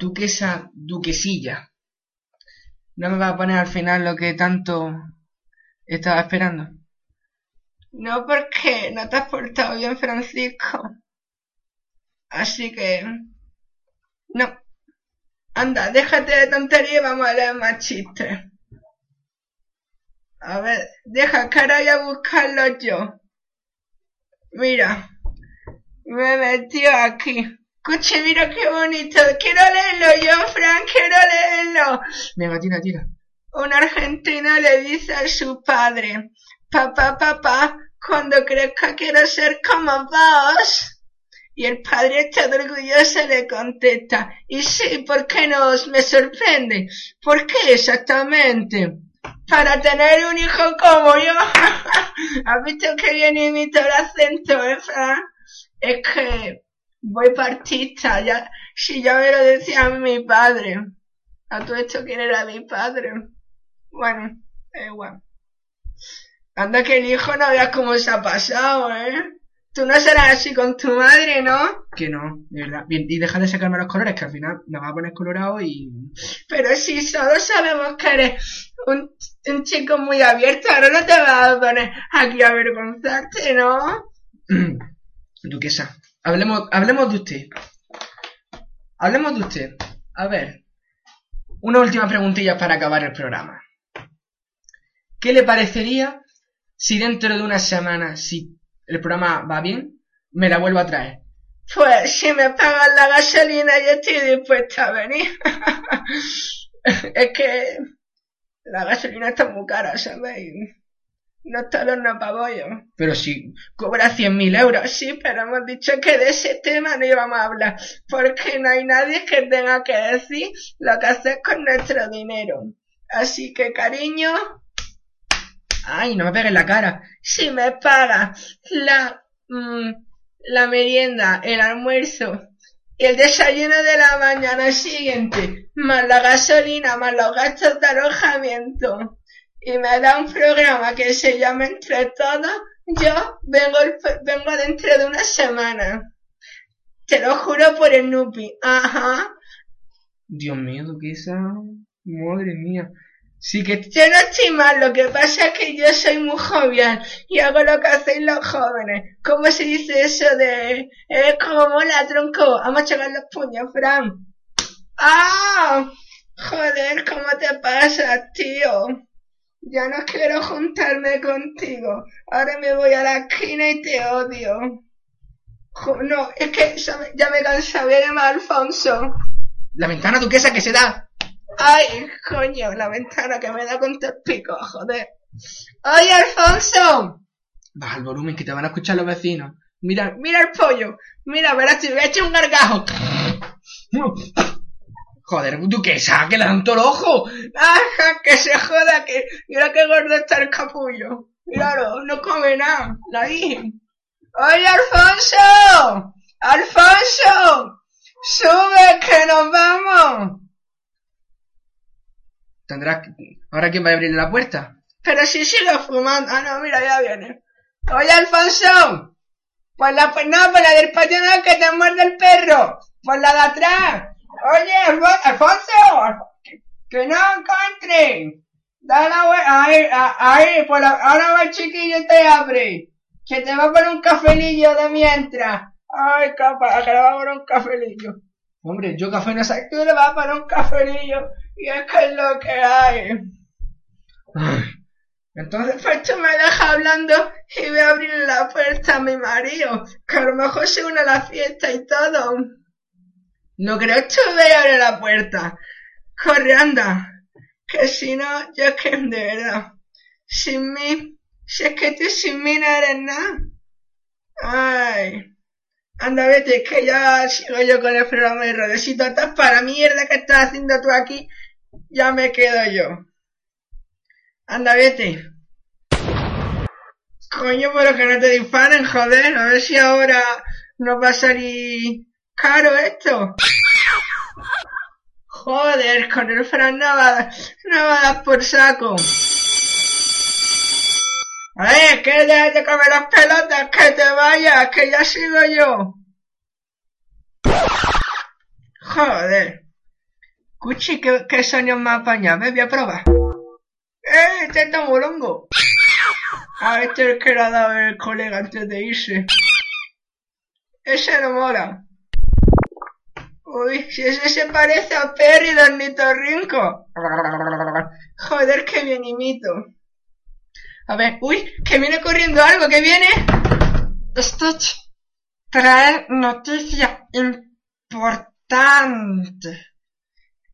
Duquesa, duquesilla. ¿No me va a poner al final lo que tanto estaba esperando? No, porque no te has portado bien, Francisco. Así que... No. Anda, déjate de tontería y vamos a leer más chistes. A ver, deja que ahora voy a buscarlo yo. Mira, me he metido aquí. Escuche, mira qué bonito. Quiero leerlo yo, Fran, quiero leerlo. Venga, tira, tira. Un argentino le dice a su padre, papá, papá, cuando crezca quiero ser como vos. Y el padre todo orgulloso le contesta, y sí, ¿por qué no? Me sorprende. ¿Por qué exactamente? Para tener un hijo como yo. ¿Has visto que bien imito el acento, eh, Fran? Es que voy partista, ya, si ya me lo decía mi padre. A todo esto, ¿quién era mi padre? Bueno, da igual. Anda que el hijo no veas cómo se ha pasado, ¿eh? Tú no serás así con tu madre, ¿no? Que no, de verdad. Bien, y deja de sacarme los colores, que al final me va a poner colorado y... Pero si todos sabemos que eres un, un chico muy abierto, ahora no te vas a poner aquí a avergonzarte, ¿no? Duquesa, hablemos, hablemos de usted. Hablemos de usted. A ver, una última preguntilla para acabar el programa. ¿Qué le parecería si dentro de una semana, si el programa va bien, me la vuelvo a traer? Pues si me pagan la gasolina yo estoy dispuesta a venir. es que la gasolina está muy cara, ¿sabéis? No horno para bollo. Pero si Cobra 100.000 euros, sí, pero hemos dicho que de ese tema no íbamos a hablar, porque no hay nadie que tenga que decir lo que hacer con nuestro dinero. Así que, cariño, Ay, no me pegues la cara. si me pagas la, mm, la merienda, el almuerzo y el desayuno de la mañana siguiente, más la gasolina, más los gastos de alojamiento, y me da un programa que se llama Entre Todos, yo vengo, vengo dentro de una semana. Te lo juro por el Nupi. Ajá. Dios mío, duquesa. Madre mía. Sí que... Yo no estoy mal, lo que pasa es que yo soy muy jovial y hago lo que hacéis los jóvenes. ¿Cómo se dice eso de... Es como la tronco? Vamos a chocar los puños, Fran. ¡Ah! Joder, ¿cómo te pasa, tío? Ya no quiero juntarme contigo. Ahora me voy a la esquina y te odio. Jo- no, es que ya me, ya me Alfonso. La ventana duquesa que se da. Ay, coño, la ventana que me da con el pico, joder. ¡Oye, Alfonso! Baja el volumen que te van a escuchar los vecinos. Mira, mira el pollo. Mira, verás, te voy a echar un gargajo. Joder, duquesa, que le dan todo el ojo. ¡Ajá, que se joda! Que mira qué gordo está el capullo. Míralo, no come nada. La dije. ¡Oye, Alfonso! ¡Alfonso! ¡Sube, que nos vamos! Tendrás que... ¿Ahora quién va a abrir la puerta? Pero si sigo fumando. Ah, no, mira, ya viene. Oye, Alfonso. Por la, no, por la del patio no, que te muerde el perro. Por la de atrás. Oye, Alfo- Alfonso. Que, no encuentre. Da la vuelta. Ahí, ahí, por la, ahora va el chiquillo y te abre. Que te va a poner un cafelillo de mientras. Ay, capa, que le va a poner un cafelillo. Hombre, yo café no sé... Tú le vas a poner un cafelillo. Y es que es lo que hay. Entonces, tú me dejas hablando y voy a abrir la puerta a mi marido, que a lo mejor se une a la fiesta y todo. No creo que voy a abrir la puerta. Corre, anda. Que si no, yo es que de verdad, sin mí, si es que tú sin mí no eres nada. Ay. Anda, vete, que ya sigo yo con el programa de radio. Si total para mierda que estás haciendo tú aquí, ya me quedo yo. Anda, vete. Coño, pero que no te disparen, joder. A ver si ahora nos va a salir caro esto. Joder, con el Fran no va, a dar- no va a dar por saco. A ver, que dejes de comer las pelotas, que te vayas, que ya sigo yo. Joder. Cuchi, qué, qué sonido más apañado. Ven, voy a probar. ¡Eh! Este está molongo. A este es que le ha dado el colega antes de irse. Ese no mola. Uy, si ese se parece a Perry de Ornitorrinco. Joder, qué bien imito. A ver, uy, que viene corriendo algo, que viene. Stitch, traer noticia importante.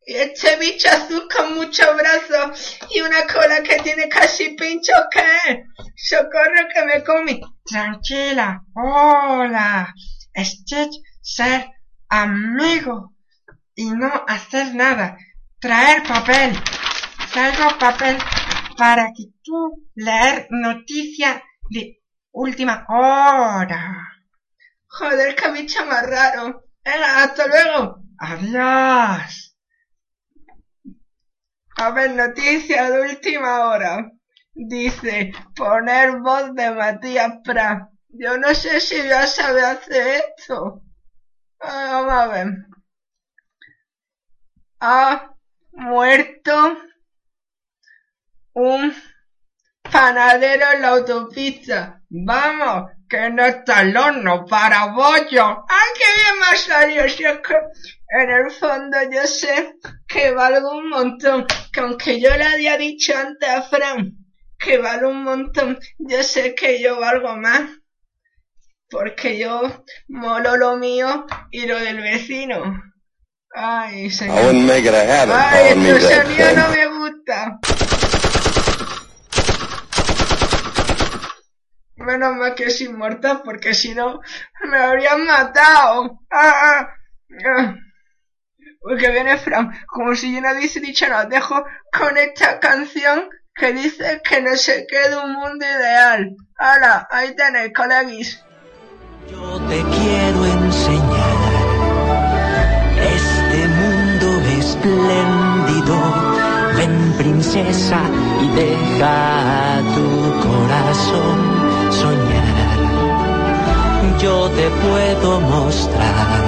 Y este bicho azul con muchos brazos y una cola que tiene casi pincho, ¿qué? Socorro que me come. Tranquila, hola. Stitch, ser amigo y no hacer nada. Traer papel. Traigo papel para que tú leer noticia de última hora. Joder, bicho más raro. Venga, hasta luego. Adiós. A ver, noticia de última hora. Dice, poner voz de Matías Prat. Yo no sé si ya sabe hacer esto. Ah, Vamos a ver. Ha muerto un panadero en la autopista. Vamos, que no está el horno para bollo. ¡Ay, qué bien me ha salido! Si es en el fondo yo sé que valgo un montón. Que aunque yo le había dicho antes a Fran que valgo un montón, yo sé que yo valgo más. Porque yo molo lo mío y lo del vecino. Ay, I señor. Ay, me este that, sonido son. no me gusta. Menos mal que es inmortal, porque si no, me habrían matado. Ah, ah, ah. Uy, que viene Fran, como si yo no hubiese dicho nada. Dejo con esta canción que dice que no se quede un mundo ideal. Ahora, ahí tenéis, colegis. Yo te quiero enseñar este mundo espléndido. Ven princesa y deja tu corazón soñar. Yo te puedo mostrar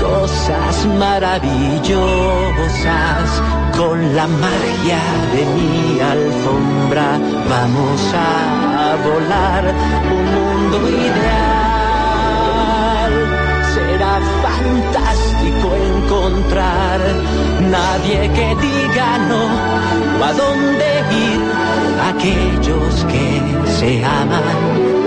cosas maravillosas con la magia de mi alfombra. Vamos a volar un mundo ideal. Será fantástico encontrar nadie que diga no a dónde ir aquellos que se aman.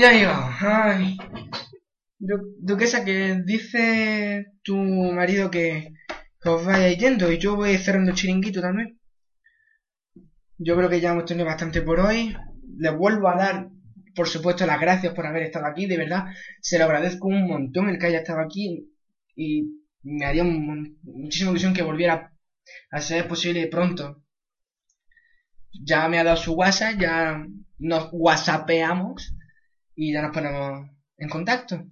Ya iba. Ay. Du- Duquesa, que dice tu marido que, os vaya yendo y yo voy cerrando chiringuito también. Yo creo que ya hemos tenido bastante por hoy. les vuelvo a dar, por supuesto, las gracias por haber estado aquí, de verdad, se lo agradezco un montón el que haya estado aquí y me haría un muchísima ilusión que volviera a ser posible pronto. Ya me ha dado su WhatsApp, ya nos whatsappeamos y ya nos ponemos en contacto.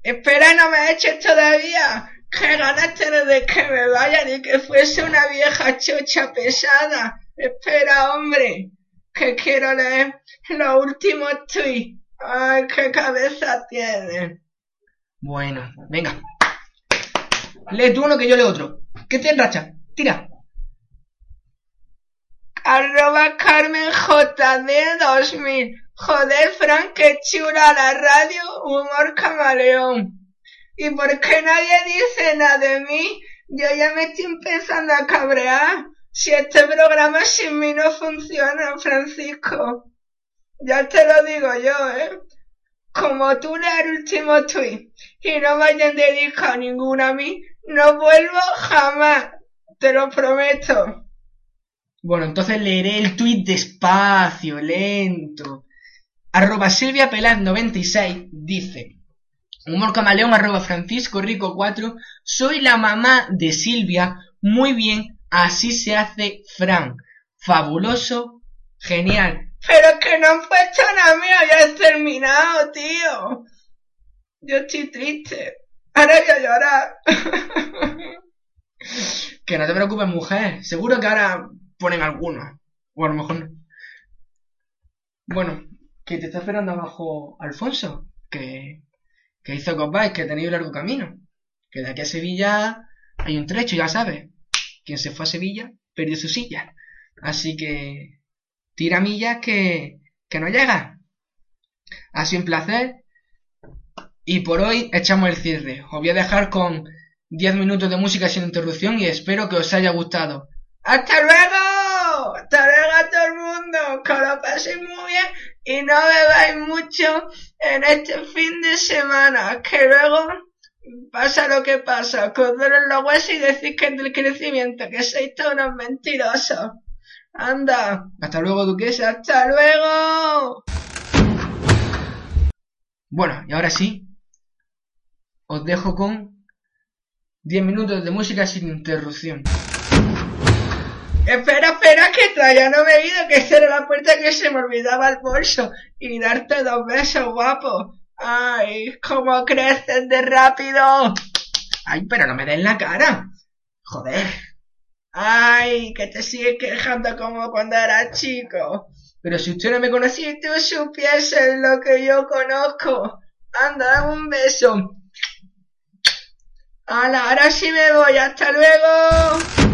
Espera, no me eches todavía. Que ganas tienes de que me vaya ni que fuese una vieja chocha pesada. Espera, hombre, que quiero leer los últimos tweets. Ay, qué cabeza tiene. Bueno, venga. Lee tú uno que yo leo otro. ¿Qué tienes, racha? Tira. Arroba Carmen JD 2000. Joder, Frank, qué chula la radio, humor camaleón. ¿Y por qué nadie dice nada de mí? Yo ya me estoy empezando a cabrear. Si este programa sin mí no funciona, Francisco. Ya te lo digo yo, ¿eh? Como tú leas el último tweet y no me hayan dedicado ninguno a mí, no vuelvo jamás. Te lo prometo. Bueno, entonces leeré el tuit despacio, lento. Arroba Silvia Pelaz 96 dice Humor camaleón arroba Francisco Rico 4 Soy la mamá de Silvia Muy bien, así se hace Fran Fabuloso, genial Pero que no han puesto nada mío, ya has terminado, tío. Yo estoy triste. Ahora voy a llorar. Que no te preocupes mujer Seguro que ahora ponen algunos O a lo mejor no Bueno, que te está esperando abajo Alfonso Que, que hizo vais, que tenéis un largo camino Que de aquí a Sevilla hay un trecho, ya sabes Quien se fue a Sevilla perdió su silla Así que tira millas que, que no llega Ha sido un placer y por hoy echamos el cierre. Os voy a dejar con 10 minutos de música sin interrupción y espero que os haya gustado. ¡Hasta luego! ¡Hasta luego a todo el mundo! Que lo paséis muy bien y no bebáis mucho en este fin de semana. Que luego pasa lo que pasa. Que os duelen los huesos y decís que es del crecimiento. Que sois todos unos mentirosos. Anda. Hasta luego, duquesa. ¡Hasta luego! Bueno, y ahora sí, os dejo con 10 minutos de música sin interrupción. Espera, espera, que todavía no me he ido, que era la puerta que se me olvidaba el bolso. Y darte dos besos, guapo. Ay, cómo creces de rápido. Ay, pero no me den la cara. Joder. Ay, que te sigues quejando como cuando eras chico. Pero si usted no me conocía, tú supieses lo que yo conozco. Anda, un beso. Hala, ahora sí me voy. Hasta luego.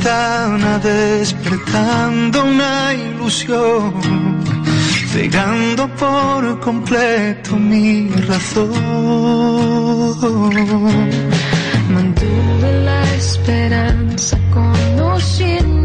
ventana despertando una ilusión, cegando por completo mi razón. Mantuve la esperanza conociendo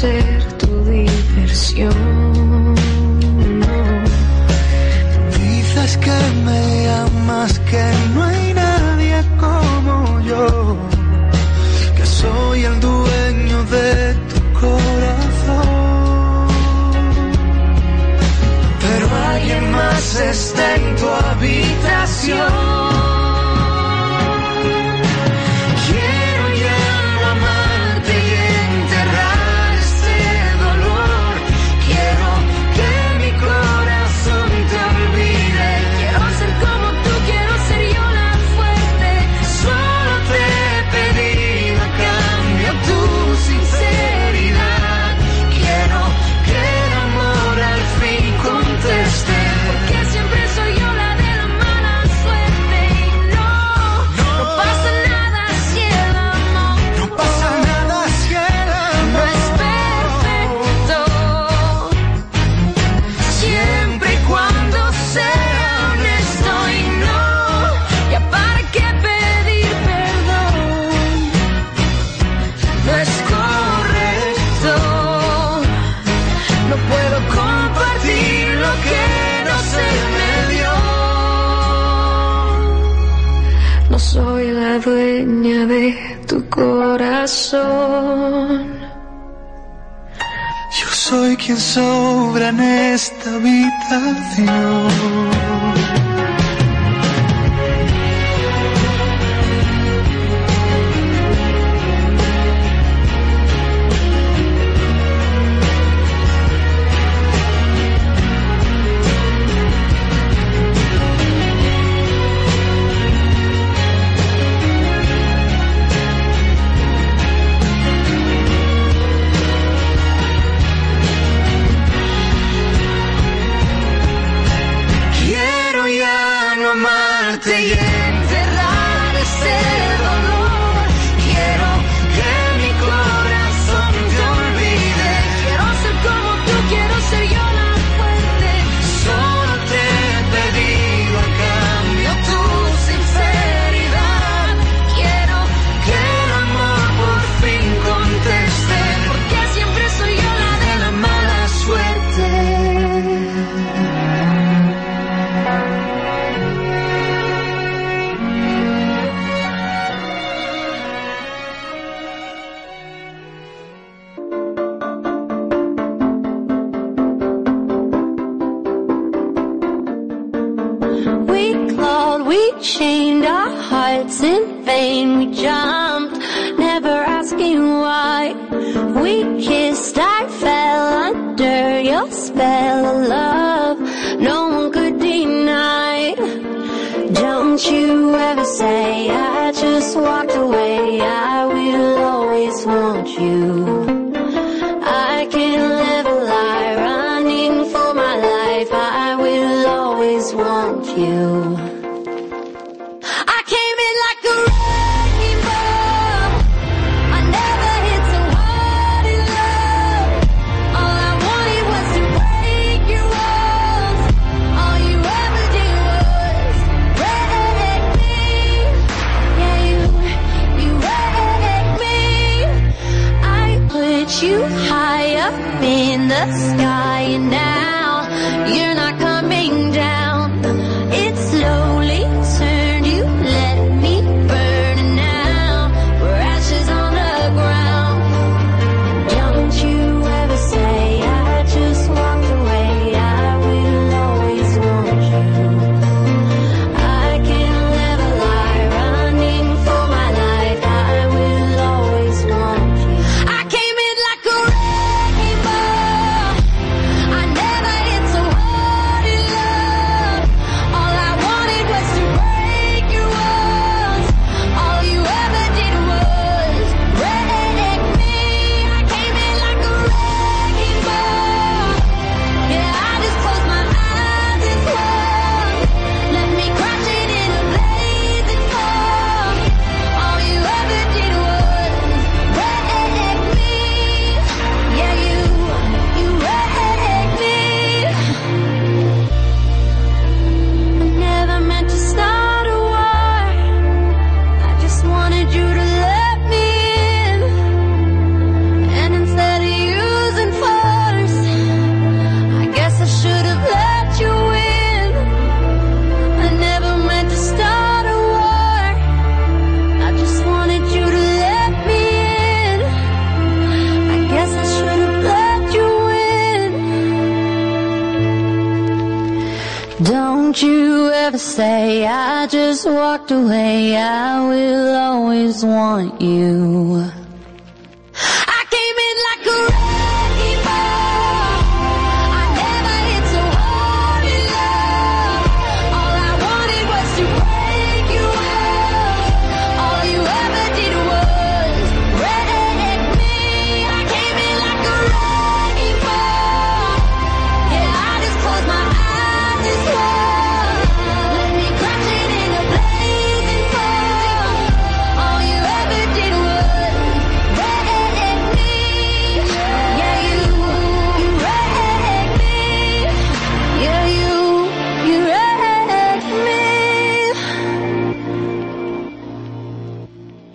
ser tu diversión. Dices que me amas, que no hay nadie como yo, que soy el dueño de tu corazón. Pero alguien más está en tu habitación. Yo soy quien sobra en esta habitación.